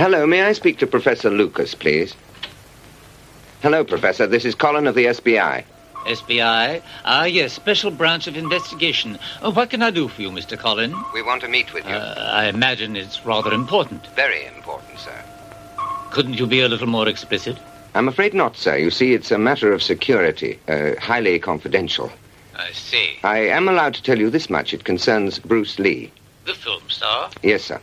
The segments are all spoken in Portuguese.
Hello, may I speak to Professor Lucas, please? Hello, Professor. This is Colin of the SBI. SBI? Ah, yes, Special Branch of Investigation. Oh, what can I do for you, Mr. Colin? We want to meet with you. Uh, I imagine it's rather important. Very important, sir. Couldn't you be a little more explicit? I'm afraid not, sir. You see, it's a matter of security, uh, highly confidential. I see. I am allowed to tell you this much. It concerns Bruce Lee. The film star? Yes, sir.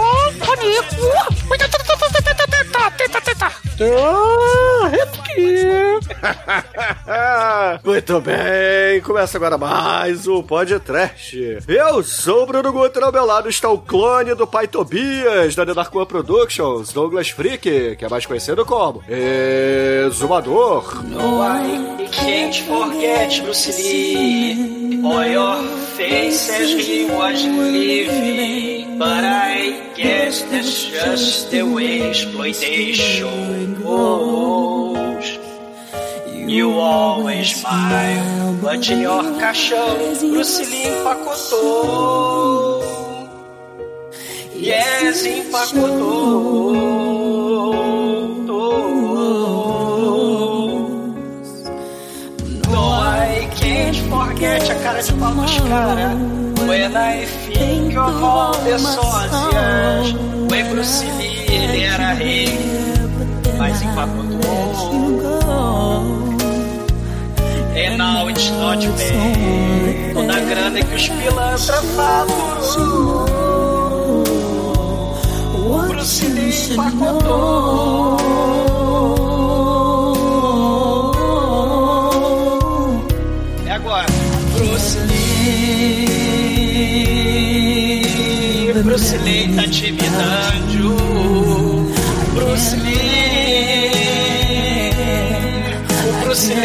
Muito bem, começa agora mais o Podcast. Eu sou o Bruno Guter, ao meu lado está o clone do pai Tobias, da The Dark One Productions, Douglas Freak, que é mais conhecido como Exumador. No, I can't forget Bruce Lee. All your face as he was living. But I guess that's just the way exploitation goes. You always smile, but your caixão Bruce Lee empacotou. Yes, empacotou. No, I can't forget a cara de pau dos cara. When I think of all the sósias. When Bruce Lee, era rei, mas empacotou. And now it's not bad. Toda grana que os pilantra faturou. Bruce Lee empacotou. É agora. Bruce Lee. Bruce Lee tá te.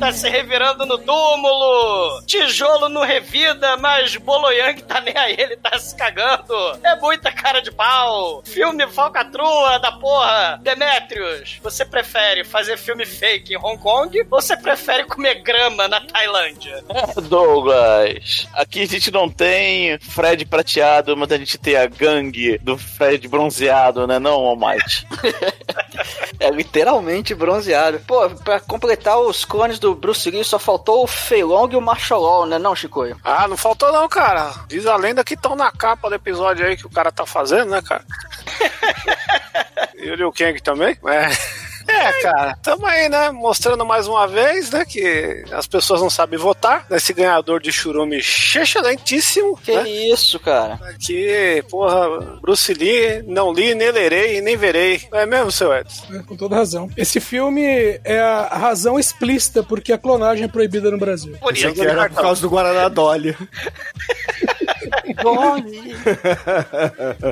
tá se revirando no túmulo. Tijolo não revida, mas Boloyang tá nem aí, ele tá se cagando. É muita cara de pau. Filme falcatrua da porra. Demetrius, você prefere fazer filme fake em Hong Kong ou você prefere comer grama na Tailândia? Douglas, aqui a gente não tem Fred prateado, mas a gente tem a gangue do Fred bronzeado, né não, Almighty? É literalmente bronzeado. Pô, pra completar os clones do Bruce Lee, só faltou o Fei Long e o Marshall Law, né não, Chicoio? Ah, não faltou não, cara. Diz a lenda que estão na capa do episódio aí que o cara tá fazendo, né, cara? e o Liu Kang também? É. É, cara, tamo aí, né? Mostrando mais uma vez, né? Que as pessoas não sabem votar nesse ganhador de churume excelentíssimo. Que né? isso, cara? Que, porra, Bruce Lee, não li, nem lerei, nem verei. É mesmo, seu Edson? É, com toda razão. Esse filme é a razão explícita porque a clonagem é proibida no Brasil. Por isso que era por causa do Guaraná Dolly.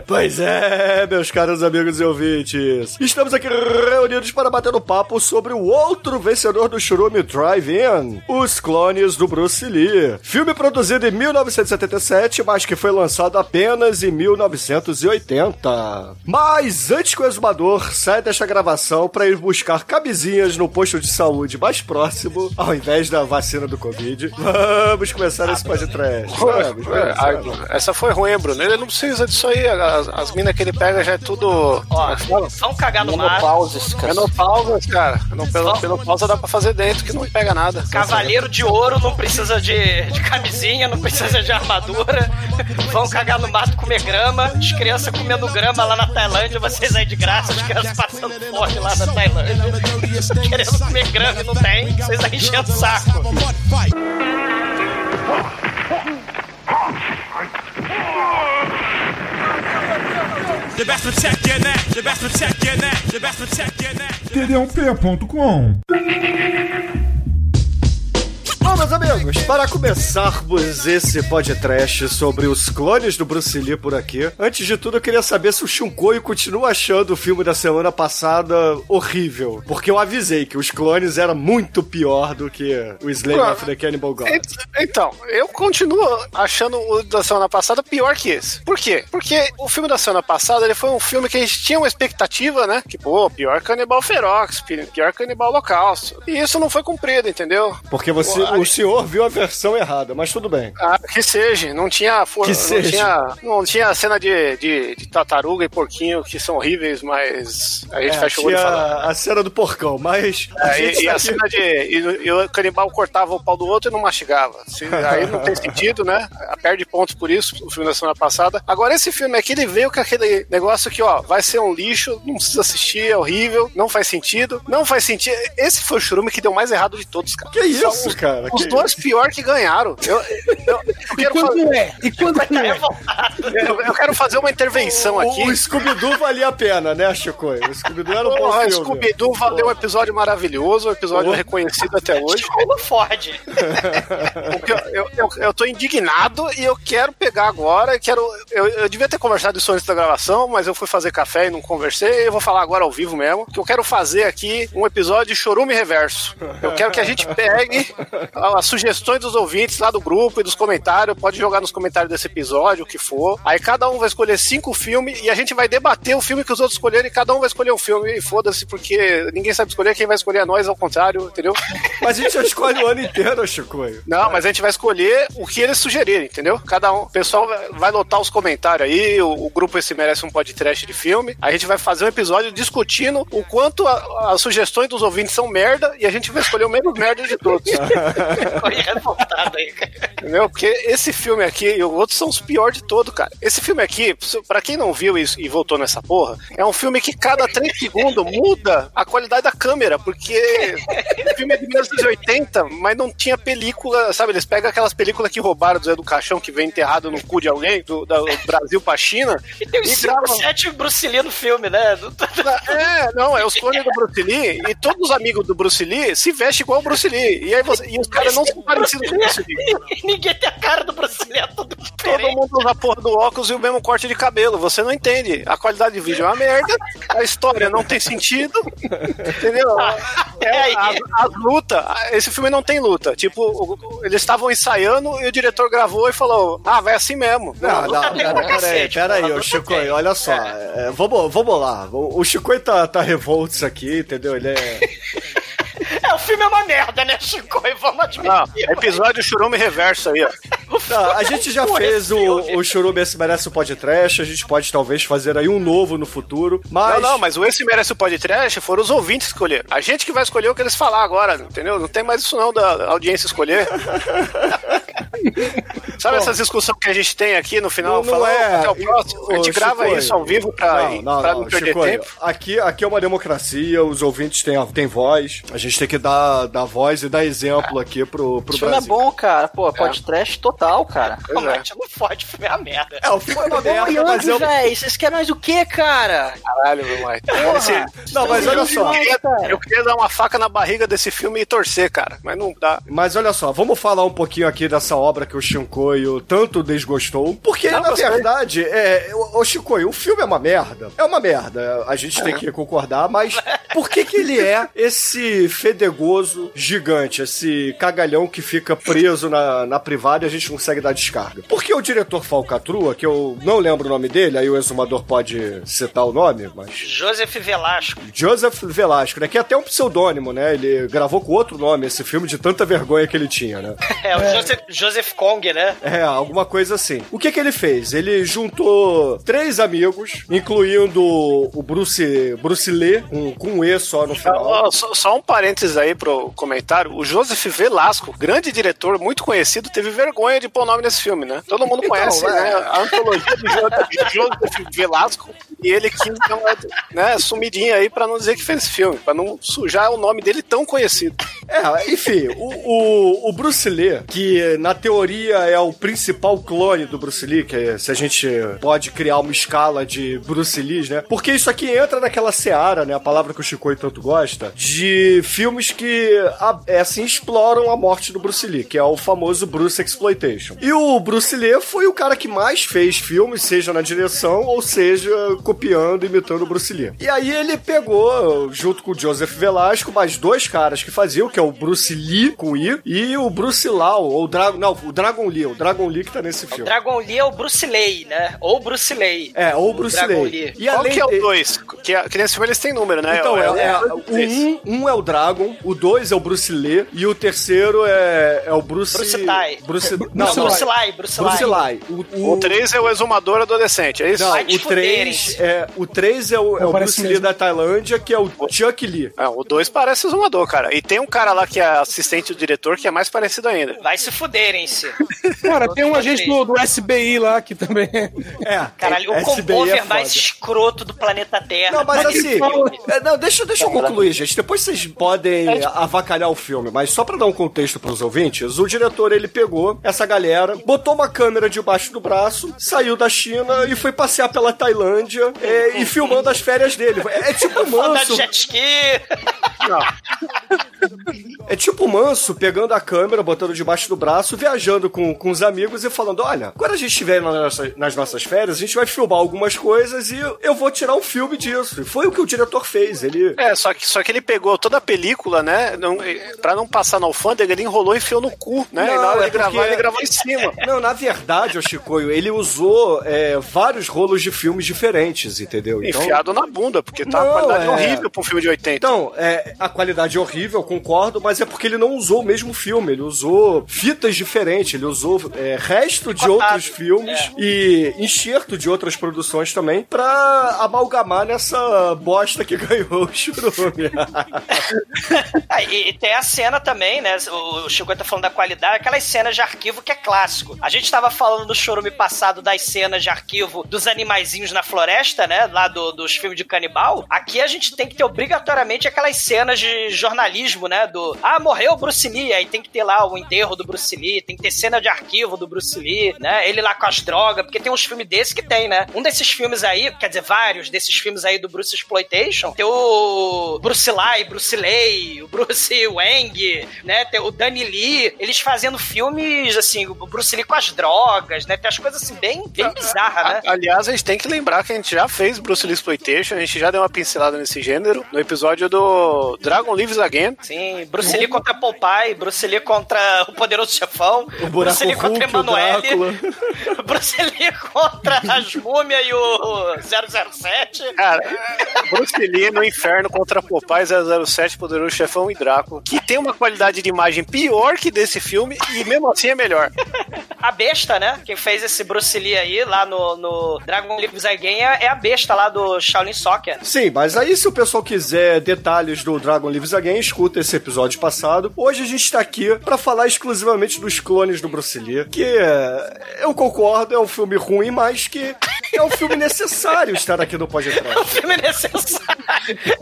pois é, meus caros amigos e ouvintes. Estamos aqui reunidos para bater um papo sobre o outro vencedor do Churume Drive-In, Os Clones do Bruce Lee. Filme produzido em 1977, mas que foi lançado apenas em 1980. Mas antes que o exumador saia desta gravação para ir buscar camisinhas no posto de saúde mais próximo, ao invés da vacina do Covid, vamos começar esse podcast. Vamos, vamos, vamos. Essa foi ruim, Bruno. Ele não precisa disso aí. As, as minas que ele pega já é tudo. Ó, Fala. vão cagar no mar. Menopauses, cara. Menopausa, cara. Não, pelo, pelo pausa dá pra fazer dentro que não pega nada. Cavaleiro de ouro não precisa de, de camisinha, não precisa de armadura. Vão cagar no mato comer grama. As crianças comendo grama lá na Tailândia, vocês aí de graça, as crianças passando fome lá na Tailândia. Querendo comer grama e não tem, vocês aí enchendo o saco. td1p.com meus amigos, para começarmos esse podcast sobre os clones do Bruce Lee por aqui, antes de tudo eu queria saber se o Shunkoio continua achando o filme da semana passada horrível. Porque eu avisei que os clones era muito pior do que o Slave Ué, of the Cannibal God. Ent- Então, eu continuo achando o da semana passada pior que esse. Por quê? Porque o filme da semana passada ele foi um filme que a gente tinha uma expectativa, né? Que, pô, pior Canibal Ferox, pi- pior Canibal Holocausto. E isso não foi cumprido, entendeu? Porque você, o senhor viu a versão errada, mas tudo bem. Ah, que seja, não tinha for... Que não seja. tinha não tinha cena de, de, de tartaruga e porquinho que são horríveis, mas a gente É, fecha o olho e fala. a cena do porcão, mas. a É, e, a cena de. E, e o canibal cortava o pau do outro e não mastigava. Se- aí não tem sentido, né? Perde pontos por isso, o filme da semana passada. Agora, esse filme aqui, ele veio com aquele negócio que, ó, vai ser um lixo, não precisa assistir, é horrível, não faz sentido. Não faz sentido. Esse foi o churume que deu mais errado de todos, cara. Que isso, os, cara? Os Que dois pior que ganharam. Eu, eu, eu E quando fazer, é? E quando não é? eu, eu quero fazer uma intervenção aqui. O, o Scooby-Doo valia a pena, né, Chico? O Scooby-Doo era um bom filme. Scooby-Doo valeu um episódio maravilhoso, um episódio Porra. reconhecido até hoje. Como Ford. Eu, eu, eu, eu tô indignado e eu quero pegar agora. Quero, eu, eu devia ter conversado isso antes da gravação, mas eu fui fazer café e não conversei. Eu vou falar agora ao vivo mesmo. Que eu quero fazer aqui um episódio de chorume reverso. Eu quero que a gente pegue as sugestões dos ouvintes lá do grupo e dos comentários. Pode jogar nos comentários desse episódio, o que for. Aí cada um vai escolher cinco filmes e a gente vai debater o filme que os outros escolheram e cada um vai escolher um filme. E foda-se, porque ninguém sabe escolher, quem vai escolher é nós, ao contrário, entendeu? Mas a gente escolhe o ano inteiro, Chico. Não, mas a gente vai escolher o que eles sugerirem, entendeu? Cada um. O pessoal vai- lotar os comentários aí, o, o grupo esse merece um podcast de filme. A gente vai fazer um episódio discutindo o quanto as sugestões dos ouvintes são merda e a gente vai escolher o menos merda de todos. Ficou revoltado aí, cara. Entendeu? Porque esse filme aqui e o outro são os piores de todo, cara. Esse filme aqui, pra quem não viu isso e voltou nessa porra, é um filme que cada 3 segundos muda a qualidade da câmera, porque o filme é de 1980, mas não tinha película, sabe? Eles pegam aquelas películas que roubaram do Zé do Caixão, que vem enterrado no cu de alguém, do, da- do Brasil pra China, E tem uns 5, gravam. 7 Bruce Lee no filme, né? Do- É, não, é os clones do Bruce Lee e todos os amigos do Bruce Lee se vestem igual o Bruce Lee. E aí você, e os caras não são parecidos com o Bruce Lee. E Ninguém tem a cara do Bruce Lee, é tudo Todo diferente. mundo usa a porra do óculos e o mesmo corte de cabelo. Você não entende. A qualidade de vídeo é uma merda, a história não tem sentido. Entendeu? É, as, as lutas, esse filme não tem luta. Tipo, o- o- eles estavam ensaiando e o diretor gravou e falou: Ah, vai assim mesmo. Não, não, não, peraí, peraí, não Chico, olha só. é, vamos, vamos lá. O, o Chico tá, tá revoltos aqui, entendeu? Ele é. É, o filme é uma merda, né, Chico? E vamos admitir. Não, episódio churume reverso aí, ó. Não, a gente já Porra, fez o, Churume Esse Merece o Podcast, a gente pode talvez fazer aí um novo no futuro, mas... Não, não, mas o Esse Merece o Podcast foram os ouvintes que escolheram. A gente que vai escolher o que eles falar agora, entendeu? Não tem mais isso não da audiência escolher. Sabe essas discussões que a gente tem aqui no final? Não, não Fala, é. "Ô, é o próximo. A gente Ô, grava Chicoio. isso ao vivo pra, Não, não, pra não, não perder Chicoio, tempo. Aqui, aqui é uma democracia, os ouvintes têm, têm voz, a gente tem que dar, dar voz e dar exemplo aqui pro, pro Esse filme é bom, cara. Pô, podcast trash total, cara. Pois Não, é. mas não pode, o filme é uma merda. É, o filme é uma merda, mas Yang, eu... véi, vocês querem mais o quê, cara? Caralho, meu mãe. Porra. Não, mas olha só. Eu queria, cara. eu queria dar uma faca na barriga desse filme e torcer, cara. Mas não dá. Mas olha só, vamos falar um pouquinho aqui dessa obra que o Shinkoio tanto desgostou. Porque, Não, na gostei. verdade, é, o, o Shinkoio, o filme é uma merda. É uma merda, a gente tem que concordar, mas por que que ele é esse fedegoso gigante, esse cagalhão que fica preso na, na privada e a gente não consegue dar descarga? Porque o diretor Falcatrua, que eu não lembro o nome dele, aí o exumador pode citar o nome, mas... Joseph Velasco. Joseph Velasco, né? Que é até um pseudônimo, né? Ele gravou com outro nome esse filme de tanta vergonha que ele tinha, né? É, o Joseph, Joseph Kong, né? É, alguma coisa assim. O que que ele fez? Ele juntou três amigos, incluindo o Bruce, Bruce Lee, um, com um E só no final. Só, só um parênteses aí pro comentário. O Joseph Velasco, grande diretor, muito conhecido, teve vergonha de pôr o nome nesse filme, né? Todo mundo Então, conhece é. né, a antologia de Jo- de Joseph Velasco e ele quis dar uma né, sumidinha aí pra não dizer que fez esse filme, pra não sujar o nome dele tão conhecido. É, enfim, o, o, o Bruce Lee, que na teoria é o o principal clone do Bruce Lee, que é, se a gente pode criar uma escala de Bruce Lee, né? Porque isso aqui entra naquela seara, né? A palavra que o Chico tanto gosta, de filmes que é, assim exploram a morte do Bruce Lee, que é o famoso Bruce Exploitation. E o Bruce Lee foi o cara que mais fez filmes, seja na direção ou seja copiando, imitando o Bruce Lee. E aí ele pegou, junto com o Joseph Velasco, mais dois caras que faziam, que é o Bruce Lee com I e o Bruce Lau, ou o Dragon, não, o Dragon Lee, o Dragon Lee que tá nesse O filme. Dragon Lee é o Bruce Lee, né? Ou Bruce Lee. É, ou o Bruce Lee. Lee. E Qual além que é o 2? Que, a- que nesse filme eles têm número, né? Então, é, é- o o um, um é o Dragon, o dois é o Bruce Lee e o terceiro é, é o Bruce... Bruce Tai. Bruce... Não, Não, não, Bruce Lee, Bruce Bruce Lee. Lee. O, O 3 é o exumador adolescente, é isso? Não, te o 3 é, o três é o, é o Bruce Lee mesmo. da Tailândia, que é o Chuck Lee. É, o 2 parece o exumador, cara. E tem um cara lá que é assistente do diretor que é mais parecido ainda. Vai se fuderem-se. Cara, tem um agente do, do SBI lá que também. É, Caralho, o SBI combover é mais escroto do planeta Terra. Não, mas assim, é, não, deixa, deixa eu concluir, gente. Depois vocês podem avacalhar o filme, mas só pra dar um contexto pros ouvintes, o diretor ele pegou essa galera, botou uma câmera debaixo do braço, saiu da China e foi passear pela Tailândia é, e filmando as férias dele. É, é tipo de manso, jet ski. é tipo manso pegando a câmera, botando debaixo do braço, viajando com, com os amigos e falando: olha, quando a gente estiver nas nossas, nas nossas férias, a gente vai filmar algumas coisas e eu vou tirar um filme disso. E foi o que o diretor fez. Ele. É, só que, só que ele pegou toda a película, né? Não, pra não passar na alfândega, ele enrolou e enfiou no cu, né? Não, e na hora é de gravar, ele gravou em cima. Não, na verdade, o Chicoio, ele usou é, vários rolos de filmes diferentes, entendeu? Enfiado na bunda, porque tá Não, uma qualidade é. horrível pra um filme de 80. Então, é, a qualidade é horrível, concordo, mas é porque ele não usou o mesmo filme, ele usou fitas diferentes, ele usou é, resto de outros filmes É. e enxerto de outras produções também pra amalgamar nessa bosta que ganhou o churume. Ah, e, e tem a cena também, né? O, Chico tá falando da qualidade, aquelas cenas de arquivo que é clássico. A gente tava falando no chorume passado das cenas de arquivo dos animaizinhos na floresta, né? Lá do- dos filmes de canibal. Aqui a gente tem que ter obrigatoriamente aquelas cenas de jornalismo, né? Do ah, morreu o Bruce Lee, aí tem que ter lá o enterro do Bruce Lee, tem que ter cena de arquivo do Bruce Lee, né? Ele lá com as drogas, porque tem uns filmes desses que tem, né? Um desses filmes aí, quer dizer, vários desses filmes aí do Bruce Exploitation, tem o Bruce Lee, Bruce Lee, o Bruce Wang, né? Tem o Danny Lee, eles fazendo filmes, assim, o Bruce Lee com as drogas, né? Tem as coisas assim, bem, bem bizarras, né? Aliás, a gente tem que lembrar que a gente já fez Bruce Lee Exploitation, a gente já deu uma pincelada nesse gênero no episódio do Dragon Lives Again. Sim, Bruce Lee contra Popeye, Bruce Lee contra o Poderoso Chefão, O Bruce Lee contra Hulk, o Emanuele, Drácula. Bruce Lee contra as múmias e o 007. Cara, Bruce Lee no inferno contra Popeye 007, Poderoso Chefão e Drácula, que tem uma qualidade de imagem pior que desse filme e mesmo assim é melhor. A besta, né? Quem fez esse Bruce Lee aí lá no, no Dragon Lives Again é, é a besta lá do Shaolin Soccer. Sim, mas aí se o pessoal quiser detalhes do Dragon Lives Again, escuta esse episódio passado. Hoje a gente tá aqui pra falar exclusivamente dos clones do Bruce Lee, que é, eu concordo, é um filme ruim, mas que é um filme necessário estar aqui no podcast. filme é necessário.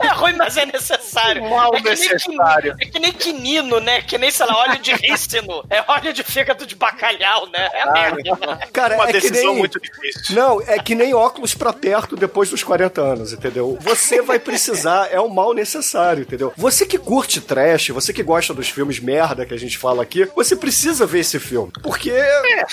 É ruim, mas é necessário. Mal é que nem necessário. quin- É que nem quinino, né? Que nem, sei lá, óleo de rícino. É óleo de fígado de bacalhau, né? É a merda. Cara, Uma é que decisão nem... muito difícil. Não, é que nem óculos pra perto depois dos 40 anos, entendeu? Você vai precisar, é um mal necessário, entendeu? Você que curte trash, você que gosta dos filmes merda que a gente fala aqui, você precisa ver esse filme. Porque é,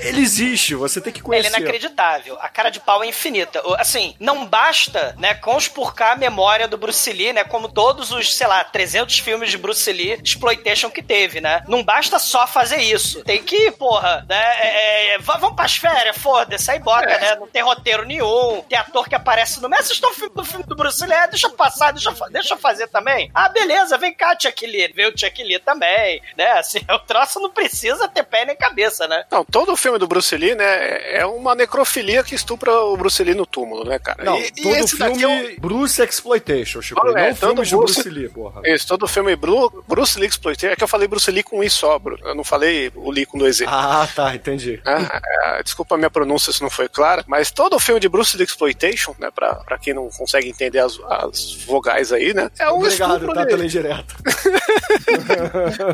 ele existe, você tem que Ele conhecer. é inacreditável. A cara de pau é infinita. Assim, não basta, né, conspurcar a memória do Bruce Lee, né, como todos os, sei lá, 300 filmes de Bruce Lee exploitation que teve, né? Não basta só fazer isso. Tem que, porra, né, é, é, va- vamos pras férias, foda-se, aí bota, né? Não tem roteiro nenhum, tem ator que aparece no meio. Assistam o filme do filme do Bruce Lee, é, deixa eu passar, deixa deixa eu fazer também. Ah, beleza, vem cá, Chuck Lee. Vê o Chuck Lee também, né? Assim, o troço não precisa ter pé nem cabeça, né? Não, todo o filme do Bruce Lee, né, é uma necrofilia que estupra o Bruce Lee no túmulo, né, cara? Não, e, e todo esse filme daqui é um... Bruce Exploitation, Chico. Olha, não todo filmes de Bruce- Bruce Lee, porra. Isso, todo filme Bru- Bruce Lee Exploitation. É que eu falei Bruce Lee com um i só, Bruno. Eu não falei o Lee com dois E. Ah, tá, entendi. Ah, ah, desculpa a minha pronúncia se não foi clara, mas todo filme de Bruce Lee Exploitation, né, pra, pra quem não consegue entender as, as vogais aí, né, é um Obrigado, estupro tá, de- pela indireta.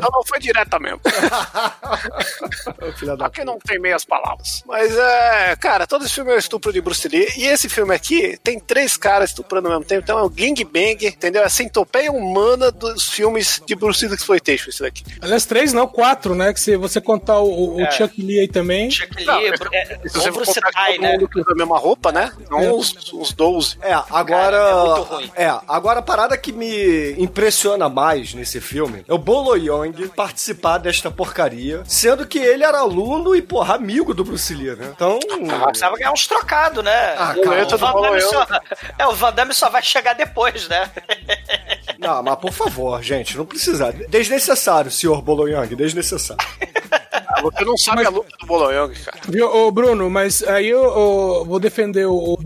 Não, não foi direta mesmo. Filha da Aqui não tem meias palavras. Mas é, cara, todo esse filme é um estupro de Bruce Lee. E esse filme aqui tem três caras estuprando ao mesmo tempo. Então é o gangbang, entendeu? É centopeia humana dos filmes de Bruce Lee Exploitation, esse daqui. Aliás, três, não, quatro, né? Que se você contar o, o É. Chuck Lee aí também. Chuck Não, Lee, mas- Bru- é, Se você Bruce contar Kai, todo né? mundo que usa a mesma roupa, né? Não É. os, os 12. É, agora. Cara, é muito ruim. É, agora a parada que me impressiona mais nesse filme é o Bolo Young participar desta porcaria, sendo que ele era aluno e, porra, amigo do Bruce Lee, né? Então. Precisava ganhar uns trocados, né? Ah, o, cara. o Van Damme só, é, o Van Damme só vai chegar depois, né? Não, mas por favor, gente, não precisa. Desnecessário, senhor Bolo Young, desnecessário. Ah, Você não sabe a luta do Boloyong, cara. Viu, ô Bruno, mas aí eu, eu vou defender o, o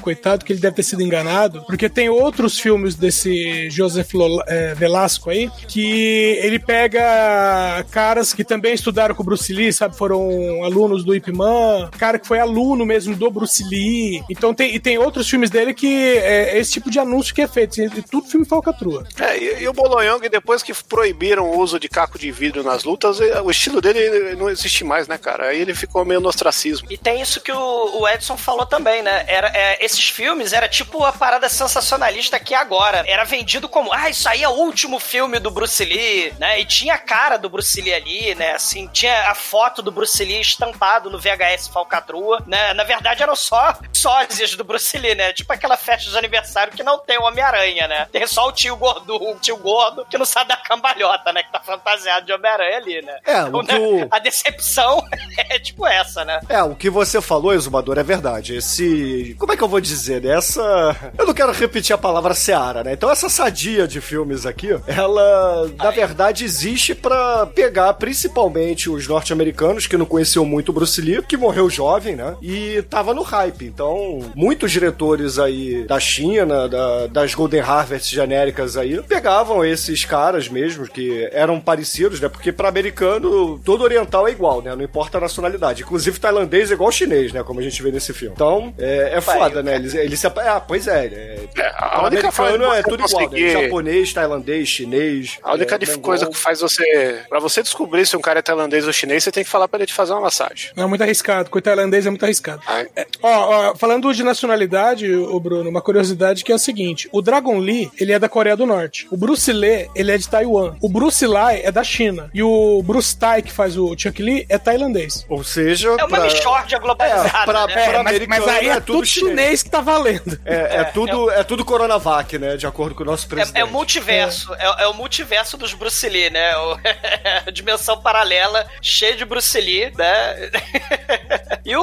coitado, que ele deve ter sido enganado, porque tem outros filmes desse Joseph Lola- eh, Velasco aí, que ele pega caras que também estudaram com o Bruce Lee, sabe, foram alunos do Ip Man, cara que foi aluno mesmo do Bruce Lee, então tem, e tem outros filmes dele que é esse tipo de anúncio que é feito, e tudo filme falcatrua. É, e, e o Boloyong, depois que proibiram o uso de caco de vidro nas lutas, eh, o estilo dele não existe mais, né, cara? Aí ele ficou meio no ostracismo. E tem isso que o, o Edson falou também, né? Era, é, esses filmes era tipo a parada sensacionalista que agora. Era vendido como, ah, isso aí é o último filme do Bruce Lee, né? E tinha a cara do Bruce Lee ali, né? Assim, tinha a foto do Bruce Lee estampado no VHS Falcatrua, né? Na verdade eram só sósias do Bruce Lee, né? Tipo aquela festa de aniversário que não tem o Homem-Aranha, né? Tem só o tio gordo, o tio gordo que não sabe da cambalhota, né? Que tá fantasiado de Homem-Aranha ali, né? É, o Então, que né, o- A decepção é tipo essa, né? É, o que você falou, Exumador, é verdade. Esse. Como é que eu vou dizer? né? Essa. Eu não quero repetir a palavra Seara, né? Então, essa sadia de filmes aqui, ela, na verdade, existe pra pegar principalmente os norte-americanos que não conheciam muito o Bruce Lee, que morreu jovem, né? E tava no hype. Então, muitos diretores aí da China, da- das Golden Harvest genéricas aí, pegavam esses caras mesmo, que eram parecidos, né? Porque pra americano, todo oriental é igual, né? Não importa a nacionalidade. Inclusive, tailandês é igual chinês, né? Como a gente vê nesse filme. Então, é, é foda, né? Eles, eles se... Ah, pois é. é É, a única forma é tudo igual, né? conseguir- Japonês, tailandês, chinês. A única é, coisa que faz você. Pra você descobrir se um cara é tailandês ou chinês, você tem que falar pra ele te fazer uma massagem. Não, é muito arriscado. Com o tailandês é muito arriscado. É, ó, ó, falando de nacionalidade, o Bruno, uma curiosidade que é o seguinte: o Dragon Lee, ele é da Coreia do Norte. O Bruce Lee, ele é de Taiwan. O Bruce Lai é da China. E o Bruce Tai, que faz o Chuck Lee, é tailandês. Ou seja, É uma pra- mixórdia globalizada, É, pra- né? pra- É, mas, americano mas aí é, é tudo chinês. chinês que tá valendo. É, é tudo, é tudo Coronavac, né? De acordo com o nosso presidente. É, é o multiverso, é. é o multiverso dos Bruce Lee, né? O, dimensão paralela, cheia de Bruce Lee, né? e o,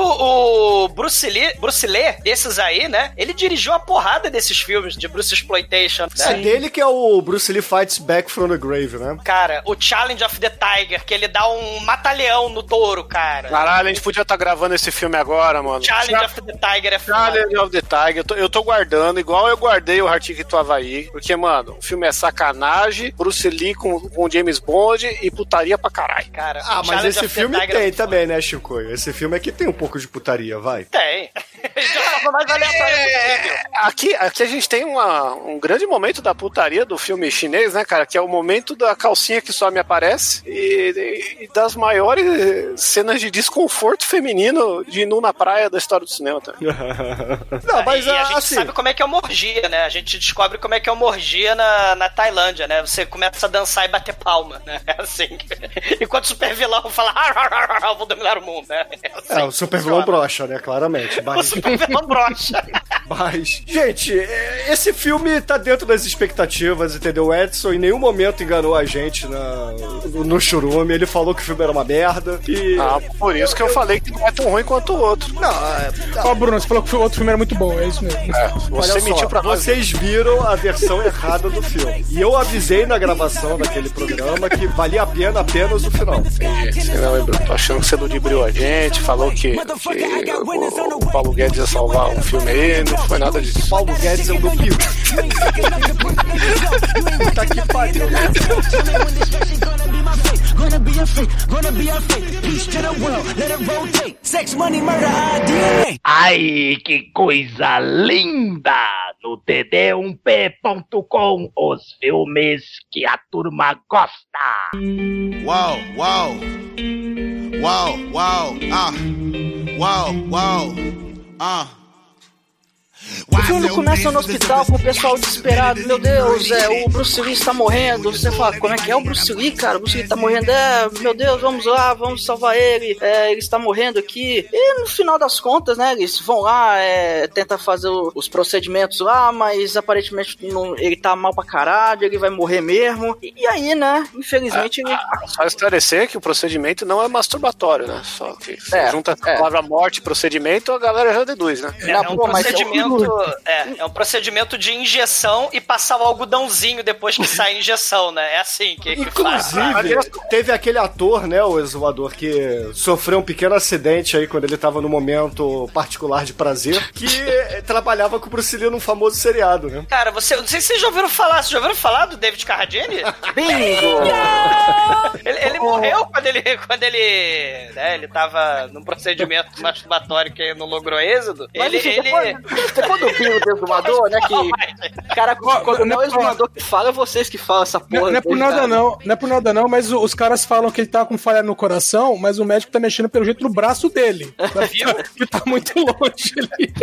o Bruce Lee, Bruce Lee, desses aí, né? Ele dirigiu a porrada desses filmes de Bruce Exploitation. É Né? dele que é o Bruce Lee Fights Back from the Grave, né? Cara, o Challenge of the Tiger, que ele dá um mata-leão no touro, cara. Caralho, a gente podia estar gravando esse filme agora, mano. Challenge of the Tiger é foda. Challenge of the Tiger. Eu tô, eu tô guardando, igual eu guardei o Artigo do Havaí. Porque, mano, o filme é sacanagem, Bruce Lee com, com James Bond e putaria pra caralho. Cara, Ah, mas Challenge esse filme Tiger é tem foda. também, né, Chico? Esse filme aqui tem um pouco de putaria, vai. Tem. Possível. É, aqui, aqui a gente tem uma- um grande momento da putaria do filme chinês, né, cara? Que é o momento da calcinha que só me aparece e, e das maiores cenas de desconforto feminino de nu na praia da história do cinema, tá? Não, mas e a gente assim. sabe como é que é uma orgia, né? A gente descobre como é que é uma orgia na, na Tailândia, né? Você começa a dançar e bater palma, né? É assim. Enquanto o super vilão fala, "Ar, ar, ar, ar, vou dominar o mundo, né? É, assim É, o super vilão brocha, né? Claramente. O Mas, super vilão brocha. mas, gente, é, esse filme tá dentro das expectativas, entendeu? O Edson em nenhum momento enganou a gente na, no, no churume. Ele falou que o filme era uma merda. E. Ah, por isso que eu falei que não é tão ruim quanto o outro. Não, é, Ó, Bruno, você falou que o outro filme era muito bom, é isso mesmo. É, Olha você só, mentiu pra nós. vocês viram a versão errada do filme. E eu avisei na gravação daquele programa que valia a pena apenas o final. Entendi. Você não lembrou. Tô achando que você ludibriou a gente, falou que, que o, o Paulo Guedes ia salvar um filme aí, não foi nada disso. Paulo Guedes é o meu pior. Puta que pariu, né? Gonna be a fake, gonna be a fake. Peace to the world, let it rotate. Sex, money, murder, DNA. Ai, que coisa linda! No td1p.com, os filmes que a turma gosta. Wow, wow. Wow, wow, ah. Wow, wow, ah. O filme começa no hospital com o pessoal desesperado. Meu Deus, é, o Bruce Lee está morrendo. Você fala, como é que é o Bruce Lee, cara? O Bruce Lee está morrendo. É, meu Deus, vamos lá, vamos salvar ele. É, ele está morrendo aqui. E no final das contas, né, eles vão lá, é, tentam fazer o- os procedimentos lá, mas aparentemente não- ele tá mal pra caralho, ele vai morrer mesmo. E, e aí, né, infelizmente ele. Só esclarecer que o procedimento não é masturbatório, né? Só que É, junta a é. palavra morte e procedimento, a galera já deduz, né? É, é um procedimento, é, é um procedimento de injeção e passar o algodãozinho depois que sai a injeção, né? É assim que, que faz. Inclusive, teve aquele ator, né, o exumador, que sofreu um pequeno acidente aí quando ele tava no momento particular de prazer, que trabalhava com o Bruce Lee num famoso seriado, né? Cara, você, não sei se vocês já ouviram falar, vocês já ouviram falar do David Carradine? Bingo! ele ele morreu quando ele, quando ele, né, ele tava num procedimento masturbatório que não logrou êxodo. Mas ele, enfim, ele... depois, depois do Bingo do exumador, né, que... Cara, quando não é o exumador que fala, é vocês que falam essa porra. Não, não é por nada não, não é por nada não, mas o- os caras falam que ele tá com falha no coração, mas o médico tá mexendo pelo jeito no braço dele. que tá muito longe ali.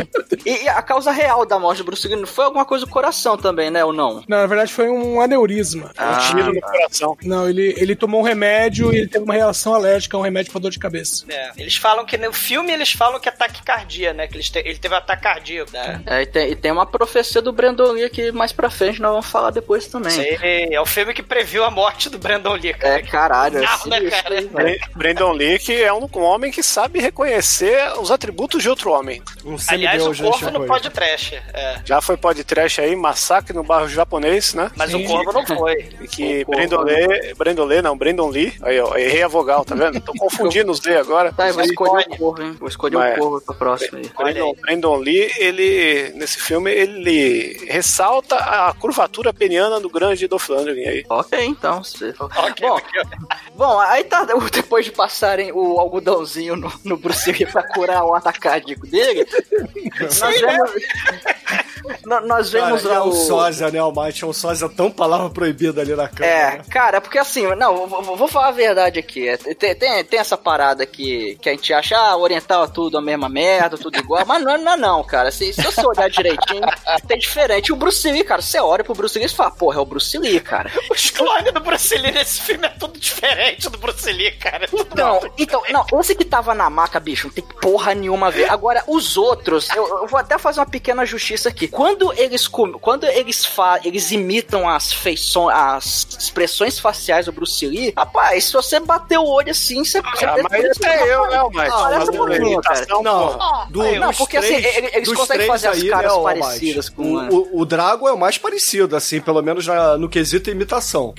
E, e a causa real da morte do Bruce Lee não foi alguma coisa do coração também, né, ou não? Não, na verdade foi um aneurisma. Ah, Um tiro no tá. coração. Não, ele, ele tomou um remédio e ele teve uma reação alérgica um remédio pra dor de cabeça. É, eles falam que no filme eles falam que é taquicardia, né? Que te- ele teve ataque cardíaco, né? É, e tem, e tem uma profecia do Brandon Lee que mais pra frente nós vamos falar depois também. Sei, é o filme que previu a morte do Brandon Lee, cara. É, caralho. é Bizarro, né, cara? Brandon Lee, que é um, um homem que sabe reconhecer os atributos de outro homem. Um Aliás, o corvo não pode trash. É. Já foi podcast aí, massacre no bairro japonês, né? Mas o corvo não foi. E que Brandon Lee, Brandon Lee, não, Brandon Lee, aí ó, errei a vogal, tá vendo? Tô confundindo os D agora. Tá, eu vou escolher o corvo, hein? Vou escolher o corvo pra próxima aí. Brandon, Brandon Lee, ele, nesse filme, ele ressalta a curvatura peniana do grande Dolph Lundgren aí. Ok, então. se- Bom, bom, aí tá, depois de passarem o algodãozinho no, no Bruce Lee pra curar o ataque cardíaco dele, nós vemos, nó- nós vemos Cara, lá é um o... sósia, né, Mike? É um sósia tão palavra proibida ali na câmera. É, né? cara, porque assim, não, vou, vou- falar a verdade aqui. É, Tem, tem, tem essa parada que, que a gente acha, ah, oriental é tudo a mesma merda, tudo igual, mas não, não é não, cara. Se, se você direitinho, tem diferente. O Bruce Lee, cara, você olha pro Bruce Lee e fala, porra, é o Bruce Lee, cara. Os clones do Bruce Lee nesse filme é tudo diferente do Bruce Lee, cara. É tudo Então, então, não, esse que tava na maca, bicho, não tem porra nenhuma a ver. Agora, os outros, eu, eu vou até fazer uma pequena justiça aqui. Quando eles com- quando eles fa eles imitam as feições, as expressões faciais do Bruce Lee, rapaz, se você bater o olho assim, você, você Ah, mas esse é eu, né? Parece um Fazendo pouquinho, cara. imitação, Não, do, não, dos porque, assim, eles conseguem fazer as aí, caras ô, parecidas com, O, o, o Drago é o mais parecido, assim, pelo menos na- no quesito imitação.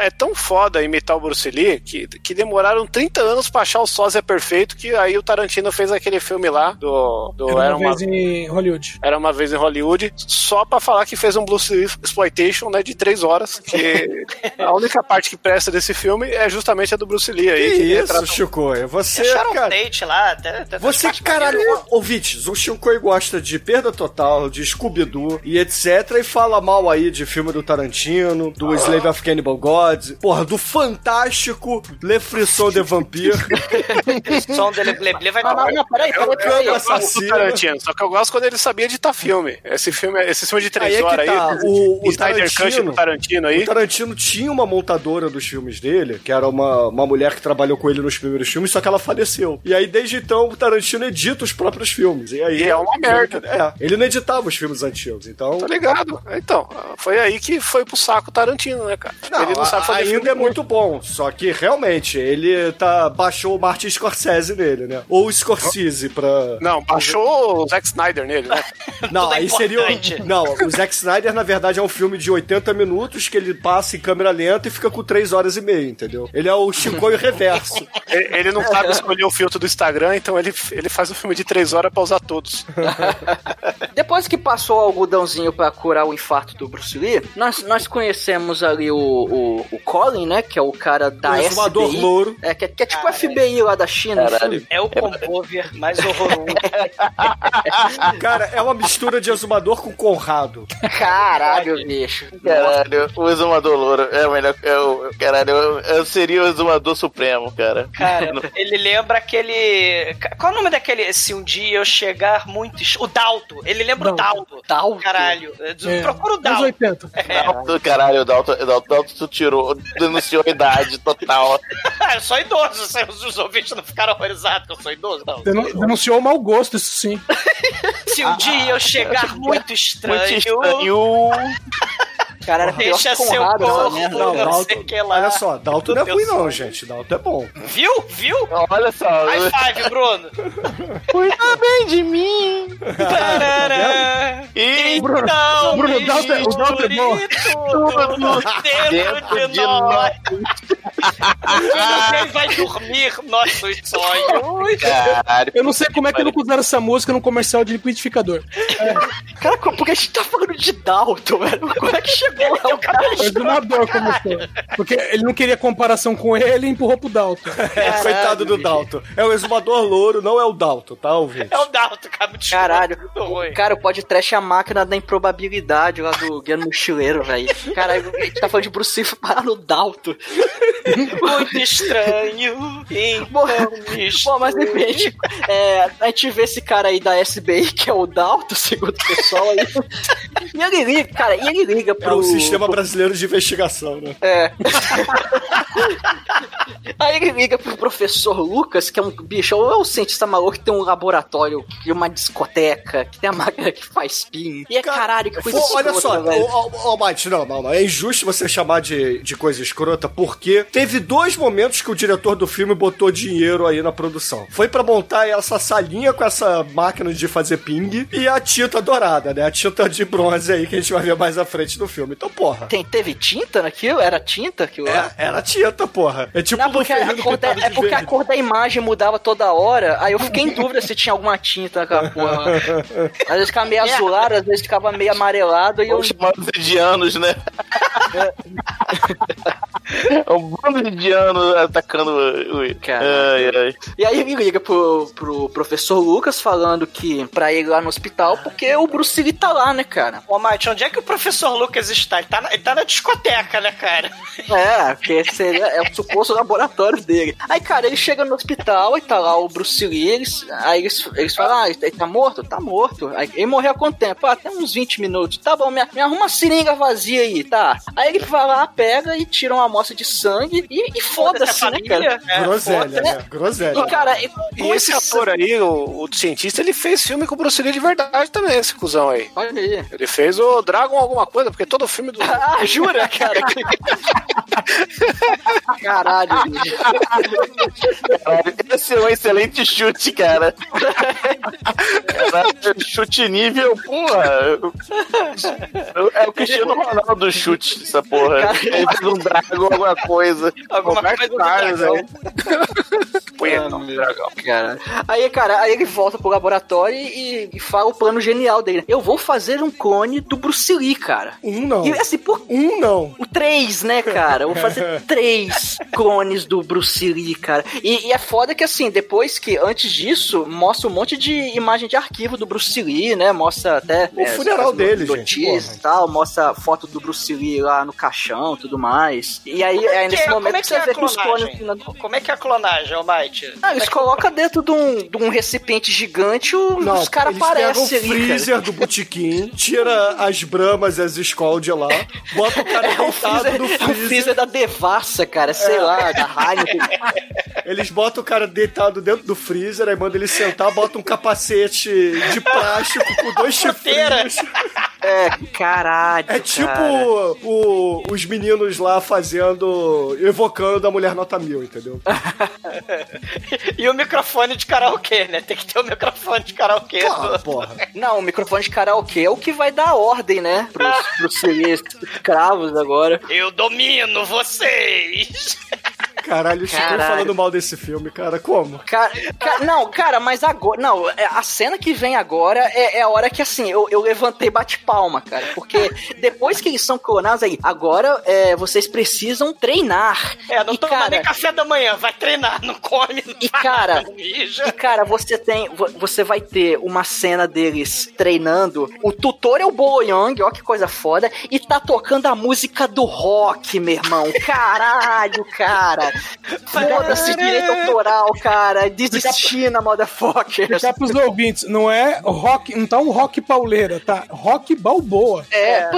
É tão foda imitar o Bruce Lee que, que demoraram 30 anos pra achar o sósia perfeito que aí o Tarantino fez aquele filme lá do, do Era Era, uma uma, vez em Hollywood. Era uma vez em Hollywood só pra falar que fez um Bruce Lee Exploitation né, de 3 horas que a única parte que presta desse filme é justamente a do Bruce Lee aí. Que que isso, retrata- Chico? Você, Acharam um cara... date lá. Até, até Você, caralho, ouvintes, o Shinkoi gosta de Perda Total, de Scooby-Doo e etc. E fala mal aí de filme do Tarantino, do Slave of Cannibal Gods, porra, do fantástico Le Frisson de Vampire. som dele bleble vai Não, não, não, peraí, peraí, Eu peraí. gosto do assassino. Tarantino, só que eu gosto quando ele sabia editar filme. Esse filme, esse filme de 3 Aí é horas tá, aí, o- o Snyder Cut Tarantino- do Tarantino aí. O Tarantino tinha uma montadora dos filmes dele, que era uma, uma mulher que trabalhou com ele nos primeiros filmes, só que ela faleceu. E aí, desde então, o Tarantino edita os próprios filmes. E aí E é uma merda. É, ele não editava os filmes antigos, então. Tá ligado? Então, foi aí que foi pro saco Tarantino, né, cara? Não, ele não sabe fazer ainda filme é muito bom, só que realmente ele tá baixou o Martin Scorsese nele, né? Ou o Scorsese pra Não, baixou o Zack Snyder nele, né? Não, é aí seria. Não, o Zack Snyder, na verdade, é um filme de 80 minutos que ele passa em câmera lenta e fica com 3 horas e meia, entendeu? Ele é o Chicoio reverso. Ele não sabe escolher o filtro do Instagram, então ele, ele faz um filme de três horas pra usar todos. Depois que passou o algodãozinho pra curar o infarto do Bruce Lee, nós, nós conhecemos ali o, o, o Colin, né? Que é o cara da O exumador FBI. louro. É, que, é- que é tipo o FBI lá da China. Caralho. assim. É o combover mais horroroso. Cara, é uma mistura de exumador com Conrado. Caralho, bicho. Caralho, o exumador louro é o melhor. É o, caralho, eu, eu seria o exumador supremo, cara. Cara, ele lembra aquele. Qual é o nome daquele? Se um dia eu chegar muito. O Dalto. Ele lembra o Dalto. Dalto. Caralho. É, Procura o Dalto. 80. Dalton, caralho, o Dalton, Dalton, Dalton tu tirou, denunciou a idade total. Ah, eu sou idoso. Os, os ouvintes não ficaram horrorizados que eu sou idoso, não. Denu- Denunciou o mau gosto, isso sim. Se um dia eu chegar muito estranho. Muito estranho. Cara, era pior Deixa que seu Conrado, corpo. merda. Não, Dalton, que lá. olha só, Dalton não é ruim não, gente. Dalton é bom. Viu? Viu? Olha só, High five, Bruno. cuida bem de mim. Tarará. E Então, Bruno, o Dalton é- o Dalton é bom. tudo dentro, de nós. Ninguém vai dormir nossos sonhos. caralho. Eu não sei como é que não usaram essa música no comercial de liquidificador. Cara, como- porque a gente tá falando de Dalton, velho. Como é que chegou o cara? O exumador começou. Porque ele não queria comparação com ele e empurrou pro Dalton. É, coitado do Dalton. É o exumador louro, não é o Dalton, tá, ouvinte? É o Dalton, cara. Muito Caralho, muito ruim. cara, o podcast é a máquina da improbabilidade lá do Guia Mochileiro, velho. Caralho, a gente tá falando de Bruce Lee parar no Dalton. Muito estranho. Então Bom, mas enfim, é, a gente vê esse cara aí da SBI, que é o Dalton, segundo o pessoal aí. E ele liga, cara, e ele liga É pro. o Sistema Brasileiro de Investigação, né? É. Aí ele liga pro professor Lucas, que é um bicho, é um cientista maluco que tem um laboratório, que tem uma discoteca, que tem a máquina que faz pin. E é caralho, que coisa Pô, olha escrota, só, velho. ô, Mate, não, não, não. É injusto você chamar de, de coisa escrota, porque teve dois momentos que o diretor do filme botou dinheiro aí na produção. Foi pra montar essa salinha com essa máquina de fazer ping e a tinta dourada, né? A tinta de bronze aí que a gente vai ver mais à frente do filme. Então, porra. Tem, teve tinta naquilo? Era tinta aquilo lá? É, era tinta, porra. É tipo Não, porque, a cor da, é de porque a cor da imagem mudava toda hora, aí eu fiquei em dúvida se tinha alguma tinta naquela porra. Às vezes ficava meio azulado, às vezes ficava meio amarelado e eu. Vamos chamar os indianos, né? É um bando de indianos atacando o. Cara. Ai, ai. E aí ele liga pro, pro professor Lucas falando que pra ir lá no hospital, porque o Bruce Lee tá lá, né, cara? Ô, Mate, onde é que o professor Lucas está? Ele tá na, ele tá na discoteca, né, cara? É, porque seria, é o suposto laboratório dele. Aí, cara, ele chega no hospital e tá lá o Bruce Lee, eles, aí eles, eles falam, ah, ele tá morto? Tá morto. Aí, ele morreu há quanto tempo? Ah, tem uns 20 minutos. Tá bom, me, me arruma uma seringa vazia aí, tá? Aí ele vai lá, pega e tira uma amostra de sangue e, e foda-se, né, cara? É, Groselha, né? Groselha. E, cara, e, E com esse ator aí, o, o cientista, ele fez filme com o Bruce Lee de verdade também, esse cuzão aí. Olha aí. Ele fez o Dragon alguma coisa, porque todo filme do. Ah, jura, cara? Caralho. Caralho, Esse é um excelente chute, cara. Caralho, chute nível, porra. É o Cristiano Ronaldo do chute, essa porra. Cara. Ele fez um Dragon, alguma coisa. Alguma coisa dragão. dragão. Cara. Aí, cara, aí ele volta pro laboratório e, e fala o plano genial dele. Eu vou fazer um clone do Bruce Lee, cara. Um não. E assim, por Um não. o três, né, cara? Eu vou fazer três clones do Bruce Lee, cara. E, e é foda que, assim, depois que, antes disso, mostra um monte de imagem de arquivo do Bruce Lee, né? Mostra até... O funeral as dele, notícias gente, e tal. Mostra foto do Bruce Lee lá no caixão e tudo mais. E aí, é, Que- nesse momento é que que é você a vê que os clones... Como é que é a clonagem, ô Mate? Ah, eles colocam dentro de um, de um recipiente gigante, o- Não, os caras eles pegam o aparecem ali, cara. freezer do botequim, tira as bramas e as Skol lá, bota o cara É deitado freezer, no é o freezer, freezer da Devassa, cara, sei É. lá, da Heineken. eles botam o cara deitado dentro do freezer, aí manda ele sentar, bota um capacete de plástico com dois Chuteira. É, caralho. É tipo cara. o- os meninos lá fazendo. evocando a mulher nota mil, entendeu? E o microfone de karaokê, né? Tem que ter o microfone de karaokê. Claro, porra. Não, o microfone de karaokê é o que vai dar ordem, né? Pros, pros seres cravos agora. Eu domino vocês! Caralho, o Chico falando mal desse filme, cara. Como? Cara, ca- não, cara, mas agora. Não, é, a cena que vem agora é, é a hora que assim, eu, eu levantei bate-palma, cara. Porque depois que eles são clonados aí, agora é, vocês precisam treinar. É, não E, toma cara, nem café da manhã, vai treinar, não come, não E cara, nada, não mija. e cara, você tem, vo- você vai ter uma cena deles treinando. O tutor é o Bolo Young, ó que coisa foda, e tá tocando a música do rock, meu irmão. Caralho, cara. Foda-se direito autoral, cara. Desistir na motherfucker. Explicar pros ouvintes, não é rock, não tá um rock pauleira, tá? Rock balboa. É.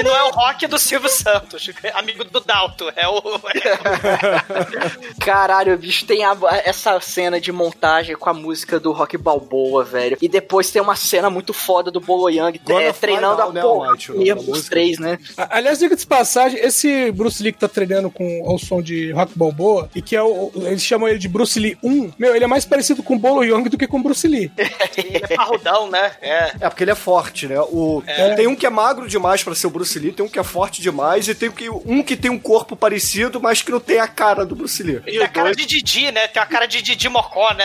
E não é o rock do Silvio Santos, amigo do Dalto, é o. Caralho, bicho, tem a- essa cena de montagem com a música do Rock Balboa, velho. E depois tem uma cena muito foda do Bolo Young é, treinando a né, porra música. três, né? Aliás, diga de passagem, esse Bruce Lee que tá treinando com ao som de Rock Balboa, e que é o. Eles chamam ele de Bruce Lee 1, meu, ele é mais parecido com o Bolo Young do que com o Bruce Lee. Ele é parrudão, né? É. É, porque ele é forte, né? O, É. Tem um que é magro demais pra ser o Bruce Lee, tem um que é forte demais, e tem um que- um tem um corpo parecido, mas que não tem a cara do Bruce Lee. Tem a cara de Didi, né? Tem a cara de Didi Mocó, né?